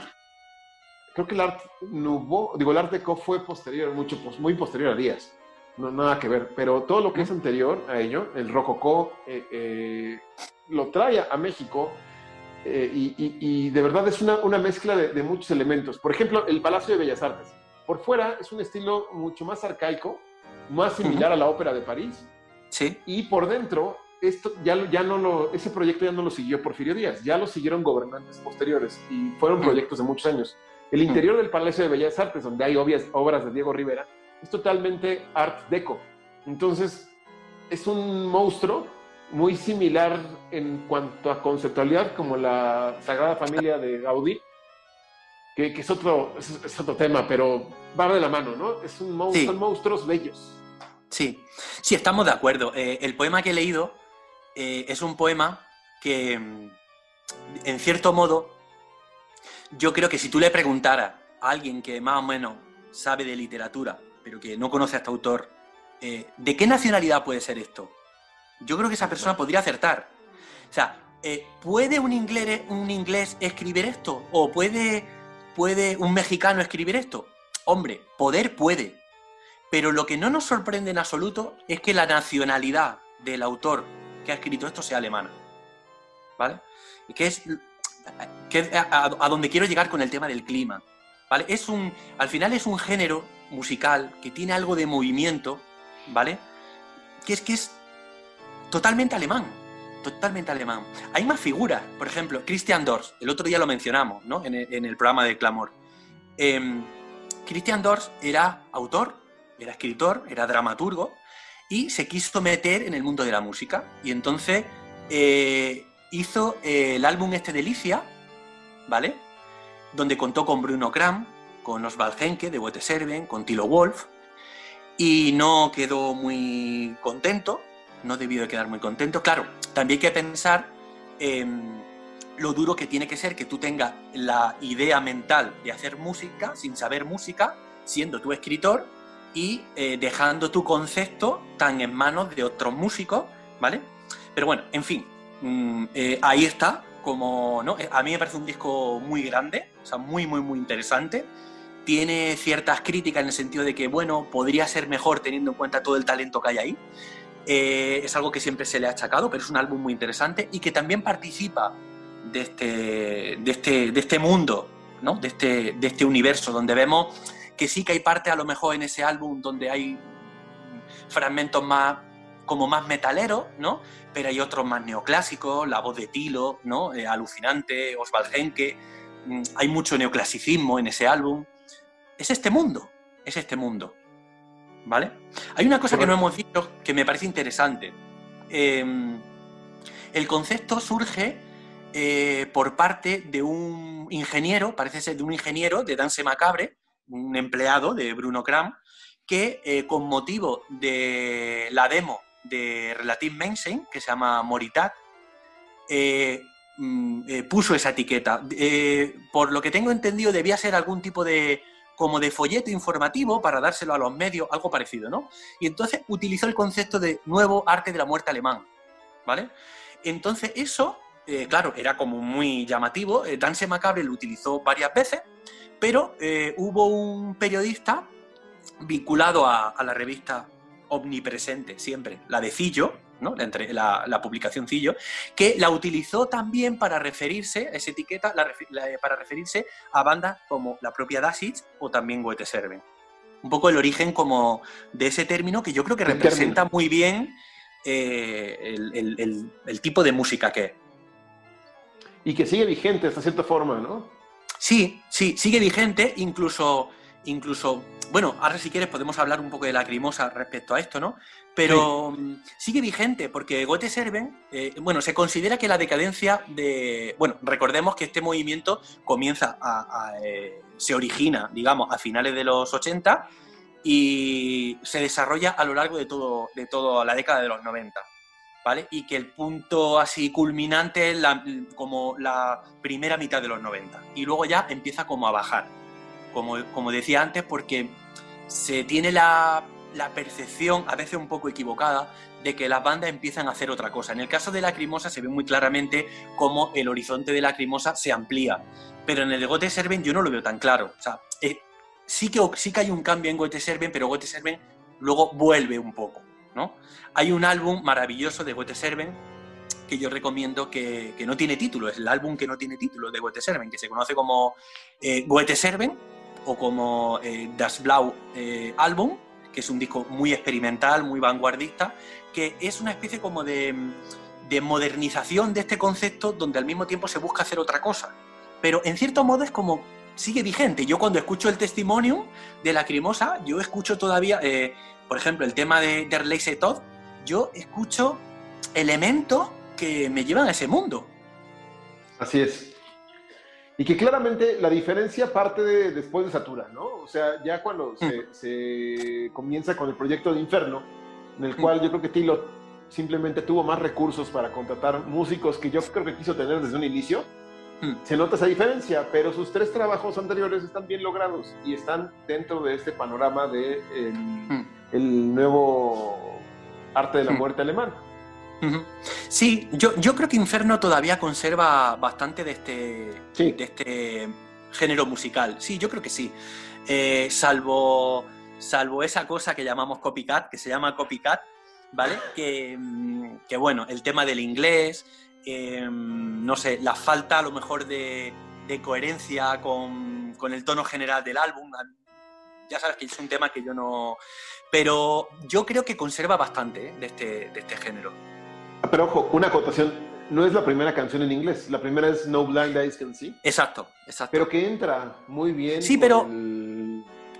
creo que el art nouveau, digo, el art deco fue posterior, mucho, muy posterior a Díaz. No, nada que ver, pero todo lo que es anterior a ello, el rococó, eh, eh, lo trae a México eh, y, de verdad es una, una mezcla de, muchos elementos. Por ejemplo, el Palacio de Bellas Artes. Por fuera es un estilo mucho más arcaico, más similar a la Ópera de París. Sí. Y por dentro esto ya, ya no lo, ese proyecto ya no lo siguió Porfirio Díaz, ya lo siguieron gobernantes posteriores y fueron mm. proyectos de muchos años. El interior del Palacio de Bellas Artes, donde hay obvias, obras de Diego Rivera, es totalmente art deco. Entonces, es un monstruo muy similar en cuanto a conceptualidad como la Sagrada Familia de Gaudí, que, es, otro, es, otro tema, pero va de la mano, ¿no? Es un monstruo, Son monstruos bellos. Sí, sí, estamos de acuerdo. Eh, el poema que he leído eh, es un poema que, mm, en cierto modo, yo creo que si tú le preguntaras a alguien que más o menos sabe de literatura, pero que no conoce a este autor, eh, ¿de qué nacionalidad puede ser esto? Yo creo que esa persona podría acertar. O sea, eh, ¿puede un inglés, un inglés escribir esto? ¿O puede, puede un mexicano escribir esto? Hombre, poder puede. Pero lo que no nos sorprende en absoluto es que la nacionalidad del autor que ha escrito esto sea alemana. ¿Vale? Y que es, que a, donde quiero llegar con el tema del clima. ¿Vale? Es un, al final es un género musical que tiene algo de movimiento, ¿vale? Que es que es totalmente alemán, totalmente alemán. Hay más figuras, por ejemplo, Christian Dors, el otro día lo mencionamos, ¿no? En el, programa de Clamor. Em, Christian Dors era autor, era escritor, era dramaturgo, y se quiso meter en el mundo de la música. Y entonces eh, hizo eh, el álbum este Delicia, ¿vale? Donde contó con Bruno Kram, con Oswald Henke de Boete Serven, con Tilo Wolf, y no quedó muy contento, no debió de quedar muy contento. Claro, también hay que pensar lo duro que tiene que ser que tú tengas la idea mental de hacer música sin saber música, siendo tú escritor, y eh, dejando tu concepto tan en manos de otros músicos, ¿vale? Pero bueno, en fin, mm, eh, ahí está, como, ¿no? Eh, a mí me parece un disco muy grande, o sea, muy, muy, muy interesante. Tiene ciertas críticas en el sentido de que, bueno, podría ser mejor teniendo en cuenta todo el talento que hay ahí. es algo que siempre se le ha achacado, pero es un álbum muy interesante y que también participa de este, de este, de este mundo, ¿no? de, este, de este universo donde vemos que sí que hay parte a lo mejor en ese álbum donde hay fragmentos más como más metaleros, ¿no? Pero hay otros más neoclásicos, la voz de Tilo, ¿no? Eh, alucinante, Oswald Henke, mm, hay mucho neoclasicismo en ese álbum. Es este mundo, es este mundo, ¿vale? Hay una cosa que no hemos dicho que me parece interesante. Em, el concepto surge eh, por parte de un ingeniero, parece ser de un ingeniero de Dance Macabre, un empleado de Bruno Kram, que eh, con motivo de la demo de Relative Mainsync, que se llama Moritat, eh, mm, eh, puso esa etiqueta. por lo que tengo entendido, debía ser algún tipo de como de folleto informativo para dárselo a los medios, algo parecido, ¿no? Y entonces utilizó el concepto de nuevo arte de la muerte alemán, ¿vale? Entonces eso, eh, claro, era como muy llamativo. Eh, Dance Macabre lo utilizó varias veces, pero eh, hubo un periodista vinculado a, la revista omnipresente siempre, la de Cillo, ¿no? la, la, publicación Cillo, que la utilizó también para referirse, esa etiqueta, para referirse a bandas como la propia Dasich o también Goethe Serven. Un poco el origen como de ese término que yo creo que representa muy bien eh, el, tipo de música que es. Y que sigue vigente hasta cierta forma, ¿no? Sí, sí, sigue vigente, incluso, incluso, bueno, ahora si quieres podemos hablar un poco de lacrimosa respecto a esto, ¿no? Pero mm, sigue vigente porque Goethe Serven, eh, bueno, se considera que la decadencia de, bueno, recordemos que este movimiento comienza a, eh, se origina, digamos, a finales de los 80 y se desarrolla a lo largo de, todo, de toda la década de los 90. ¿Vale? Y que el punto así culminante es la, como la primera mitad de los 90. Y luego ya empieza como a bajar, como, como decía antes, porque se tiene la, la, percepción, a veces un poco equivocada, de que las bandas empiezan a hacer otra cosa. En el caso de Lacrimosa se ve muy claramente cómo el horizonte de Lacrimosa se amplía. Pero en el de Gote Serven yo no lo veo tan claro. O sea, eh, sí que, sí que hay un cambio en Goethe Serven, pero Goethe Serven luego vuelve un poco, ¿no? Hay un álbum maravilloso de Goethe Serven que yo recomiendo que, no tiene título, es el álbum que no tiene título de Goethe Serven, que se conoce como eh, Goethe Serven o como eh, Das Blau eh, Album, que es un disco muy experimental, muy vanguardista, que es una especie como de, de modernización de este concepto donde al mismo tiempo se busca hacer otra cosa. Pero en cierto modo es como sigue vigente. Yo cuando escucho el testimonio de Lacrimosa, yo escucho todavía, eh, por ejemplo, el tema de Der Leise Todd, yo escucho elementos que me llevan a ese mundo. Así es. Y que claramente la diferencia parte de, después de Satura, ¿no? O sea, ya cuando se, mm. se, comienza con el proyecto de Inferno, en el mm. cual yo creo que Tilo simplemente tuvo más recursos para contratar músicos que yo creo que quiso tener desde un inicio Hmm. Se nota esa diferencia, pero sus tres trabajos anteriores están bien logrados y están dentro de este panorama de hmm. el, nuevo arte de la muerte alemán. Sí, yo, yo creo que Inferno todavía conserva bastante de este, de este género musical. Sí, yo creo que sí. Eh, salvo, salvo esa cosa que llamamos copycat, que se llama copycat, ¿vale? Que, mm, que bueno, el tema del inglés, Em, no sé, la falta a lo mejor de, coherencia con, el tono general del álbum. Ya sabes que es un tema que yo no... Pero yo creo que conserva bastante ¿eh? de, este, de este género. Pero ojo, una acotación, no es la primera canción en inglés, la primera es No Blind Eyes Can See. Exacto, exacto. Pero que entra muy bien. Sí, pero...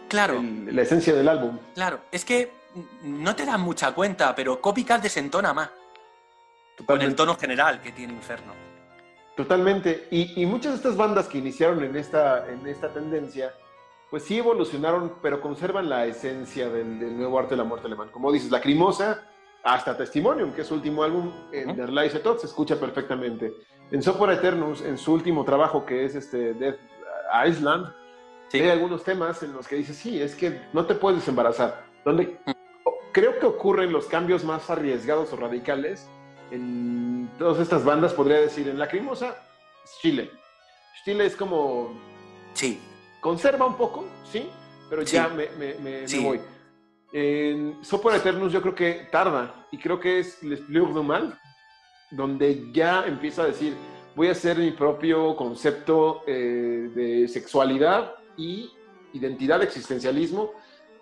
claro. la esencia del álbum. Claro, es que no te das mucha cuenta, pero Copycat desentona más. Con el tono general que tiene Inferno. Totalmente. Y, muchas de estas bandas que iniciaron en esta, en esta tendencia, pues sí evolucionaron, pero conservan la esencia del, nuevo arte de la muerte alemán. Como dices, Lacrimosa, hasta Testimonium, que es su último álbum, en uh -huh. se escucha perfectamente. En Sopor Eternus, en su último trabajo, que es este Death Island, hay algunos temas en los que dice, sí, es que no te puedes embarazar. Donde creo que ocurren los cambios más arriesgados o radicales en todas estas bandas, podría decir, en Lacrimosa, Chile. Chile es como... Sí. Conserva un poco, sí, pero ya me, voy. En Sopor Eternus yo creo que tarda, y creo que es Les Pleurs du Mal, donde ya empieza a decir, voy a hacer mi propio concepto eh, de sexualidad y identidad, existencialismo,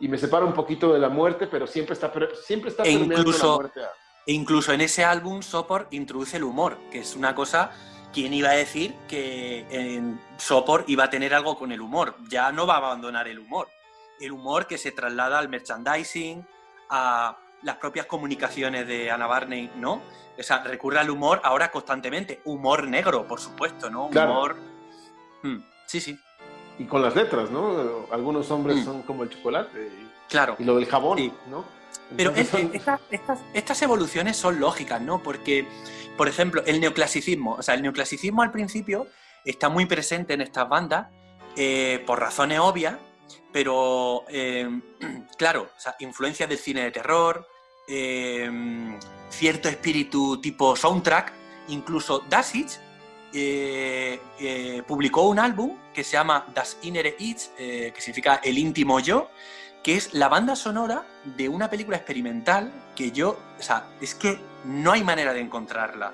y me separa un poquito de la muerte, pero siempre está, siempre está e incluso, la muerte. E incluso en ese álbum Sopor introduce el humor, que es una cosa, ¿quién iba a decir que en Sopor iba a tener algo con el humor? Ya no va a abandonar el humor. El humor que se traslada al merchandising, a las propias comunicaciones de Ana Barney, ¿no? O sea, recurre al humor ahora constantemente. Humor negro, por supuesto, ¿no? Humor... Hmm, sí, sí. Y con las letras, ¿no? Algunos hombres hmm. son como el chocolate. claro. Y lo del jabón, ¿no? Pero estas, evoluciones son lógicas, ¿no? Porque, por ejemplo, el neoclasicismo, o sea, el neoclasicismo al principio está muy presente en estas bandas eh, por razones obvias, pero eh, claro, influencias del cine de terror, eh, cierto espíritu tipo soundtrack, incluso Dasich eh, publicó un álbum que se llama Das Innere Ich, que significa el íntimo yo, que es la banda sonora de una película experimental que yo, o sea, es que no hay manera de encontrarla.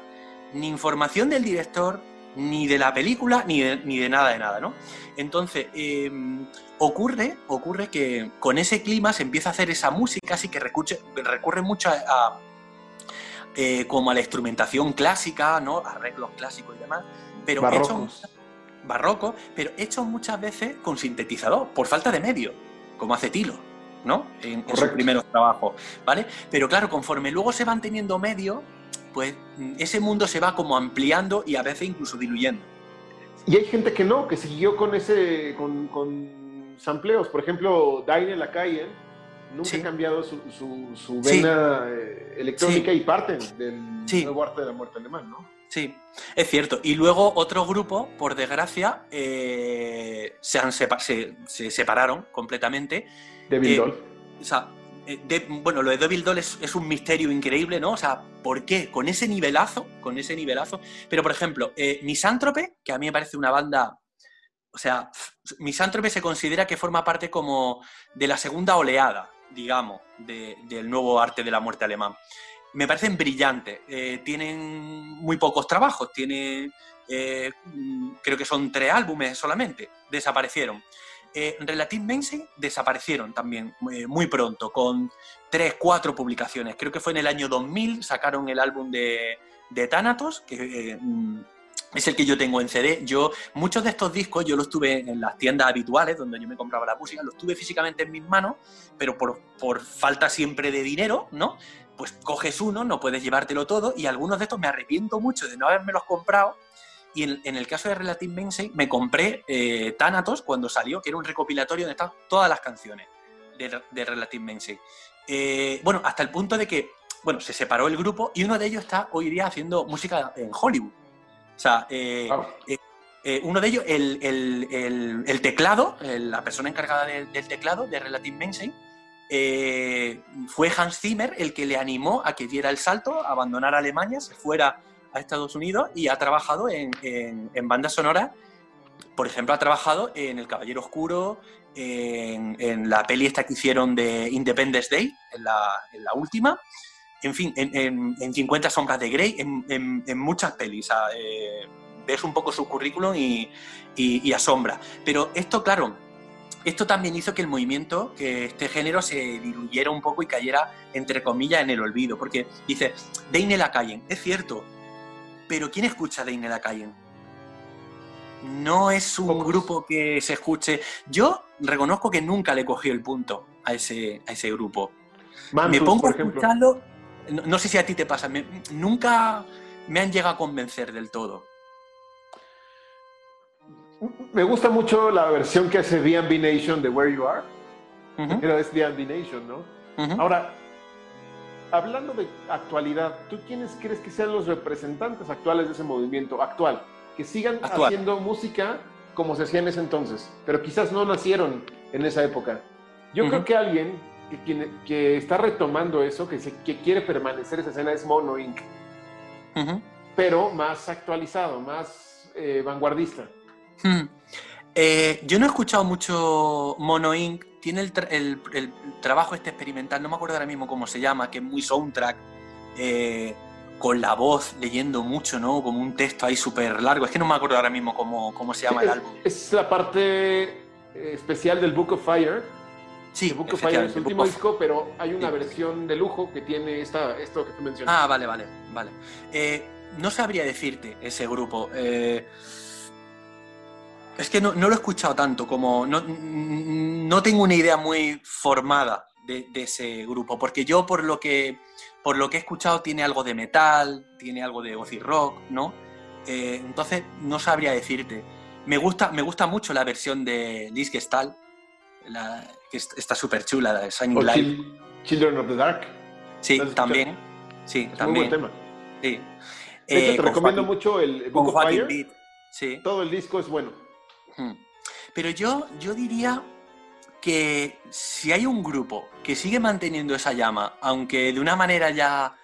Ni información del director, ni de la película, ni de, ni de nada de nada, ¿no? Entonces, em, ocurre, ocurre que con ese clima se empieza a hacer esa música, así que recurre, recurre mucho a, eh, como a la instrumentación clásica, ¿no? Arreglos clásicos y demás, pero barroco, pero hechos muchas veces con sintetizador, por falta de medio, como hace Tilo, ¿no? En, en sus primeros trabajos, ¿vale? Pero claro, conforme luego se van teniendo medio, pues mm, ese mundo se va como ampliando y a veces incluso diluyendo. Y hay gente que no, que siguió con ese, con, con sampleos. Por ejemplo, Daniel Lacaille nunca ha cambiado su, su, vena eh, electrónica y parten del nuevo arte de la muerte alemán, ¿no? Sí, es cierto. Y luego otro grupo, por desgracia, eh, se, han se, se, separaron completamente. De Bill eh, O sea, eh, bueno, lo de Devil Doll es, un misterio increíble, ¿no? O sea, ¿por qué? Con ese nivelazo, con ese nivelazo. Pero, por ejemplo, eh, Misántrope, que a mí me parece una banda. O sea, Misántrope se considera que forma parte como de la segunda oleada, digamos, del nuevo arte de la muerte alemán. Me parecen brillantes. Eh, tienen muy pocos trabajos, tienen. creo que son tres álbumes solamente. Desaparecieron. Eh, Relative Mainstream desaparecieron también eh, muy pronto, con tres, cuatro publicaciones. Creo que fue en el año 2000, sacaron el álbum de, de Thanatos, que eh, mm, es el que yo tengo en CD. Yo, muchos de estos discos yo los tuve en las tiendas habituales, donde yo me compraba la música, los tuve físicamente en mis manos, pero por, por falta siempre de dinero, ¿no? Pues coges uno, no puedes llevártelo todo, y algunos de estos me arrepiento mucho de no haberme los comprado, y en, el caso de Relative Mainstay me compré eh, Thanatos cuando salió, que era un recopilatorio donde están todas las canciones de, Relative Mainstay. Eh, bueno, hasta el punto de que, bueno, se separó el grupo y uno de ellos está hoy día haciendo música en Hollywood. O sea, eh, uno de ellos, el, teclado, la persona encargada del teclado de Relative Mainstay, fue Hans Zimmer el que le animó a que diera el salto, a abandonar Alemania, se fuera a Estados Unidos y ha trabajado en, en, bandas sonoras. Por ejemplo, ha trabajado en El Caballero Oscuro, en, la peli esta que hicieron de Independence Day, en la, última. En fin, en, 50 sombras de Grey, en, muchas pelis. Eh, ves un poco su currículum y, y, asombra. Pero esto, claro, esto también hizo que el movimiento, que este género se diluyera un poco y cayera, entre comillas, en el olvido. Porque dice, Deine la calle, es cierto, pero ¿quién escucha a la calle? No es un grupo que se escuche. Yo reconozco que nunca le cogí el punto a ese, a ese grupo. me pongo a escucharlo. No, sé si a ti te pasa. nunca me han llegado a convencer del todo. Me gusta mucho la versión que hace B&B Nation de Where You Are. Pero es B&B Nation, ¿no? Ahora, hablando de actualidad, ¿tú quiénes crees que sean los representantes actuales de ese movimiento actual? Que sigan haciendo música como se hacía en ese entonces, pero quizás no nacieron en esa época. Yo creo que alguien que, que, está retomando eso, que, que quiere permanecer esa escena es Mono Inc. Pero más actualizado, más eh, vanguardista. Eh, yo no he escuchado mucho Mono Inc tiene el, trabajo este experimental, no me acuerdo ahora mismo cómo se llama, que es muy soundtrack, eh, con la voz, leyendo mucho, ¿no? Como un texto ahí súper largo. Es que no me acuerdo ahora mismo cómo, cómo se llama el álbum. Es la parte eh, especial del Book of Fire. Sí, el Book of Fire es el último disco, pero hay una versión de lujo que tiene esta, esto que tú mencionas. Ah, vale, vale, vale. Eh, no sabría decirte ese grupo. Es que no, lo he escuchado tanto, como no, tengo una idea muy formada de, ese grupo, porque yo por lo que por lo que he escuchado tiene algo de metal, tiene algo de gothic rock, ¿no? Eh, entonces no sabría decirte. Me gusta, me gusta mucho la versión de Liz Gestalt, que está súper chula, la de Shining Light. Children of the Dark. Sí, también. Sí, también. Muy buen tema. Sí. te eh, recomiendo mucho el Book of Fire. Sí. Todo el disco es bueno. Pero yo, yo diría que si hay un grupo que sigue manteniendo esa llama, aunque de una manera ya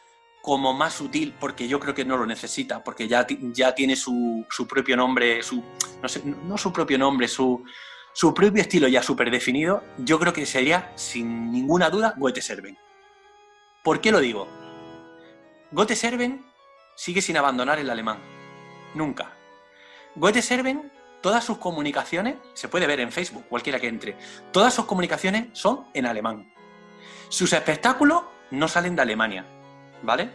como más sutil, porque yo creo que no lo necesita, porque ya, ya tiene su, propio nombre, su, no, sé, no su propio nombre, su, su propio estilo ya súper definido, yo creo que sería, sin ninguna duda, Goethe Serven. ¿Por qué lo digo? Goethe Serven sigue sin abandonar el alemán. Nunca. Goethe Serven, todas sus comunicaciones, se puede ver en Facebook, cualquiera que entre, todas sus comunicaciones son en alemán. Sus espectáculos no salen de Alemania. ¿vale?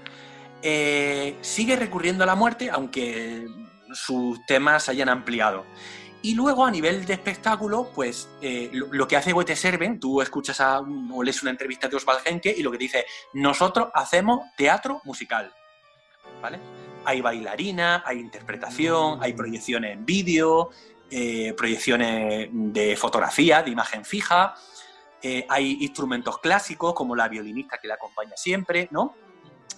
Eh, sigue recurriendo a la muerte, aunque sus temas se hayan ampliado. Y luego, a nivel de espectáculo, pues eh, lo, que hace Goethe Serven, tú escuchas a, o lees una entrevista de Oswald Henke y lo que dice, nosotros hacemos teatro musical, ¿vale? Hay bailarina, hay interpretación, hay proyecciones en vídeo, eh, proyecciones de fotografía, de imagen fija, hay instrumentos clásicos como la violinista que le acompaña siempre, ¿no?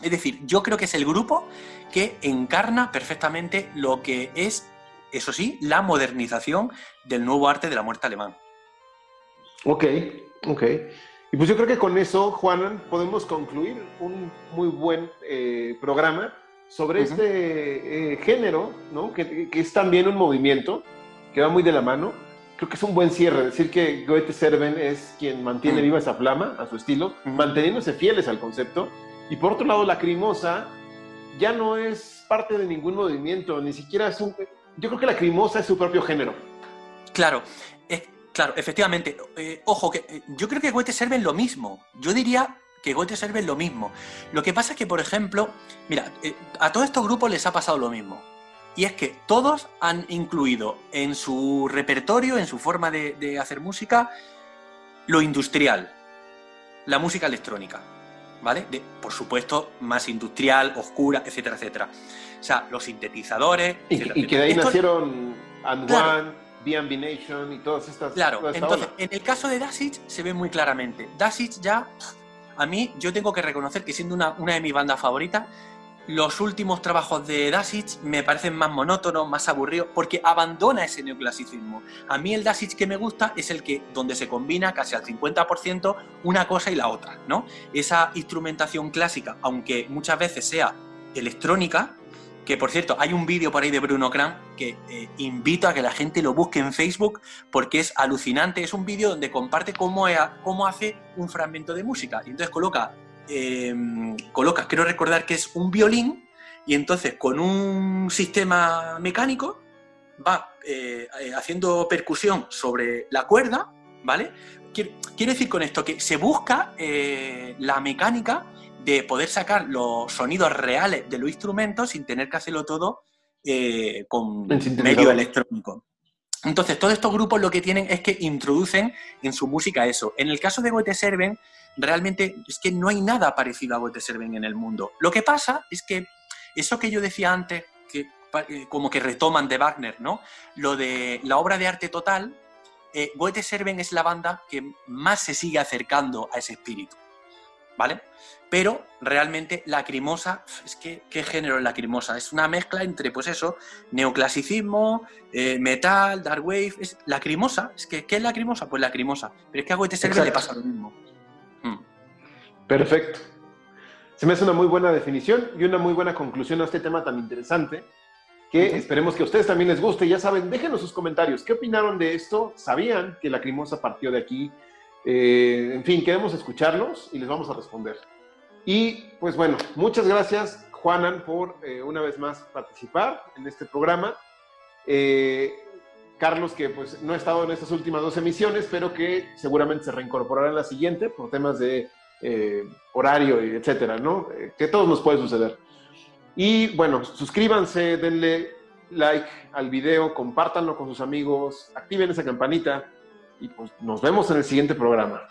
Es decir, yo creo que es el grupo que encarna perfectamente lo que es, eso sí, la modernización del nuevo arte de la muerte alemán. Ok, ok. Y pues yo creo que con eso, Juanan, podemos concluir un muy buen eh, programa sobre este eh, género, ¿no? Que, es también un movimiento que va muy de la mano. Creo que es un buen cierre decir que Goethe Serven es quien mantiene viva esa flama a su estilo, manteniéndose fieles al concepto y por otro lado, la crimosa ya no es parte de ningún movimiento, ni siquiera es un... Yo creo que la crimosa es su propio género. Claro, claro, efectivamente. Eh, ojo, que eh, yo creo que Goethe Serven lo mismo. Yo diría que Goethe Serven lo mismo. Lo que pasa es que, por ejemplo, mira, eh, a todos estos grupos les ha pasado lo mismo. Y es que todos han incluido en su repertorio, en su forma de hacer música, lo industrial, la música electrónica. ¿vale? De, por supuesto, más industrial, oscura, etcétera, etcétera. O sea, los sintetizadores. Y, que de ahí nacieron And One, BNB Nation y todas estas. Claro, entonces, en el caso de Dasich se ve muy claramente. Dasich ya. A mí, yo tengo que reconocer que siendo una, de mis bandas favoritas, los últimos trabajos de Dasich me parecen más monótonos, más aburridos, porque abandona ese neoclasicismo. A mí el Dasich que me gusta es el que donde se combina casi al 50% una cosa y la otra, ¿no? Esa instrumentación clásica, aunque muchas veces sea electrónica, que por cierto, hay un vídeo por ahí de Bruno Kram que eh, invito a que la gente lo busque en Facebook porque es alucinante. Es un vídeo donde comparte cómo, cómo hace un fragmento de música. Y entonces coloca eh, colocas, quiero recordar que es un violín, y entonces con un sistema mecánico va eh, eh, haciendo percusión sobre la cuerda, ¿vale? Quiere decir con esto que se busca la mecánica de poder sacar los sonidos reales de los instrumentos sin tener que hacerlo todo con medio electrónico. Entonces, todos estos grupos lo que tienen es que introducen en su música eso. En el caso de Goethe Serven, realmente es que no hay nada parecido a Goethe Serven en el mundo. Lo que pasa es que eso que yo decía antes, que eh, como que retoman de Wagner, ¿no? Lo de la obra de arte total, eh, Goethe Serven es la banda que más se sigue acercando a ese espíritu, ¿vale? pero realmente lacrimosa, es que, ¿qué género es lacrimosa? Es una mezcla entre, pues eso, neoclasicismo, eh, metal, dark wave, es lacrimosa, es que, ¿qué es lacrimosa? Pues lacrimosa, pero es que a Goethe le pasa lo mismo. Hmm. Perfecto. Se me hace una muy buena definición y una muy buena conclusión a este tema tan interesante que esperemos que a ustedes también les guste. Ya saben, déjenos sus comentarios. ¿Qué opinaron de esto? ¿Sabían que Lacrimosa partió de aquí? Eh, en fin, queremos escucharlos y les vamos a responder. Y pues bueno, muchas gracias Juanan por eh, una vez más participar en este programa. Eh, Carlos, que pues no ha estado en estas últimas dos emisiones, pero que seguramente se reincorporará en la siguiente por temas de horario y etcétera, ¿no? que todos nos puede suceder. Y bueno, suscríbanse, denle like al video, compártanlo con sus amigos, activen esa campanita y pues nos vemos en el siguiente programa.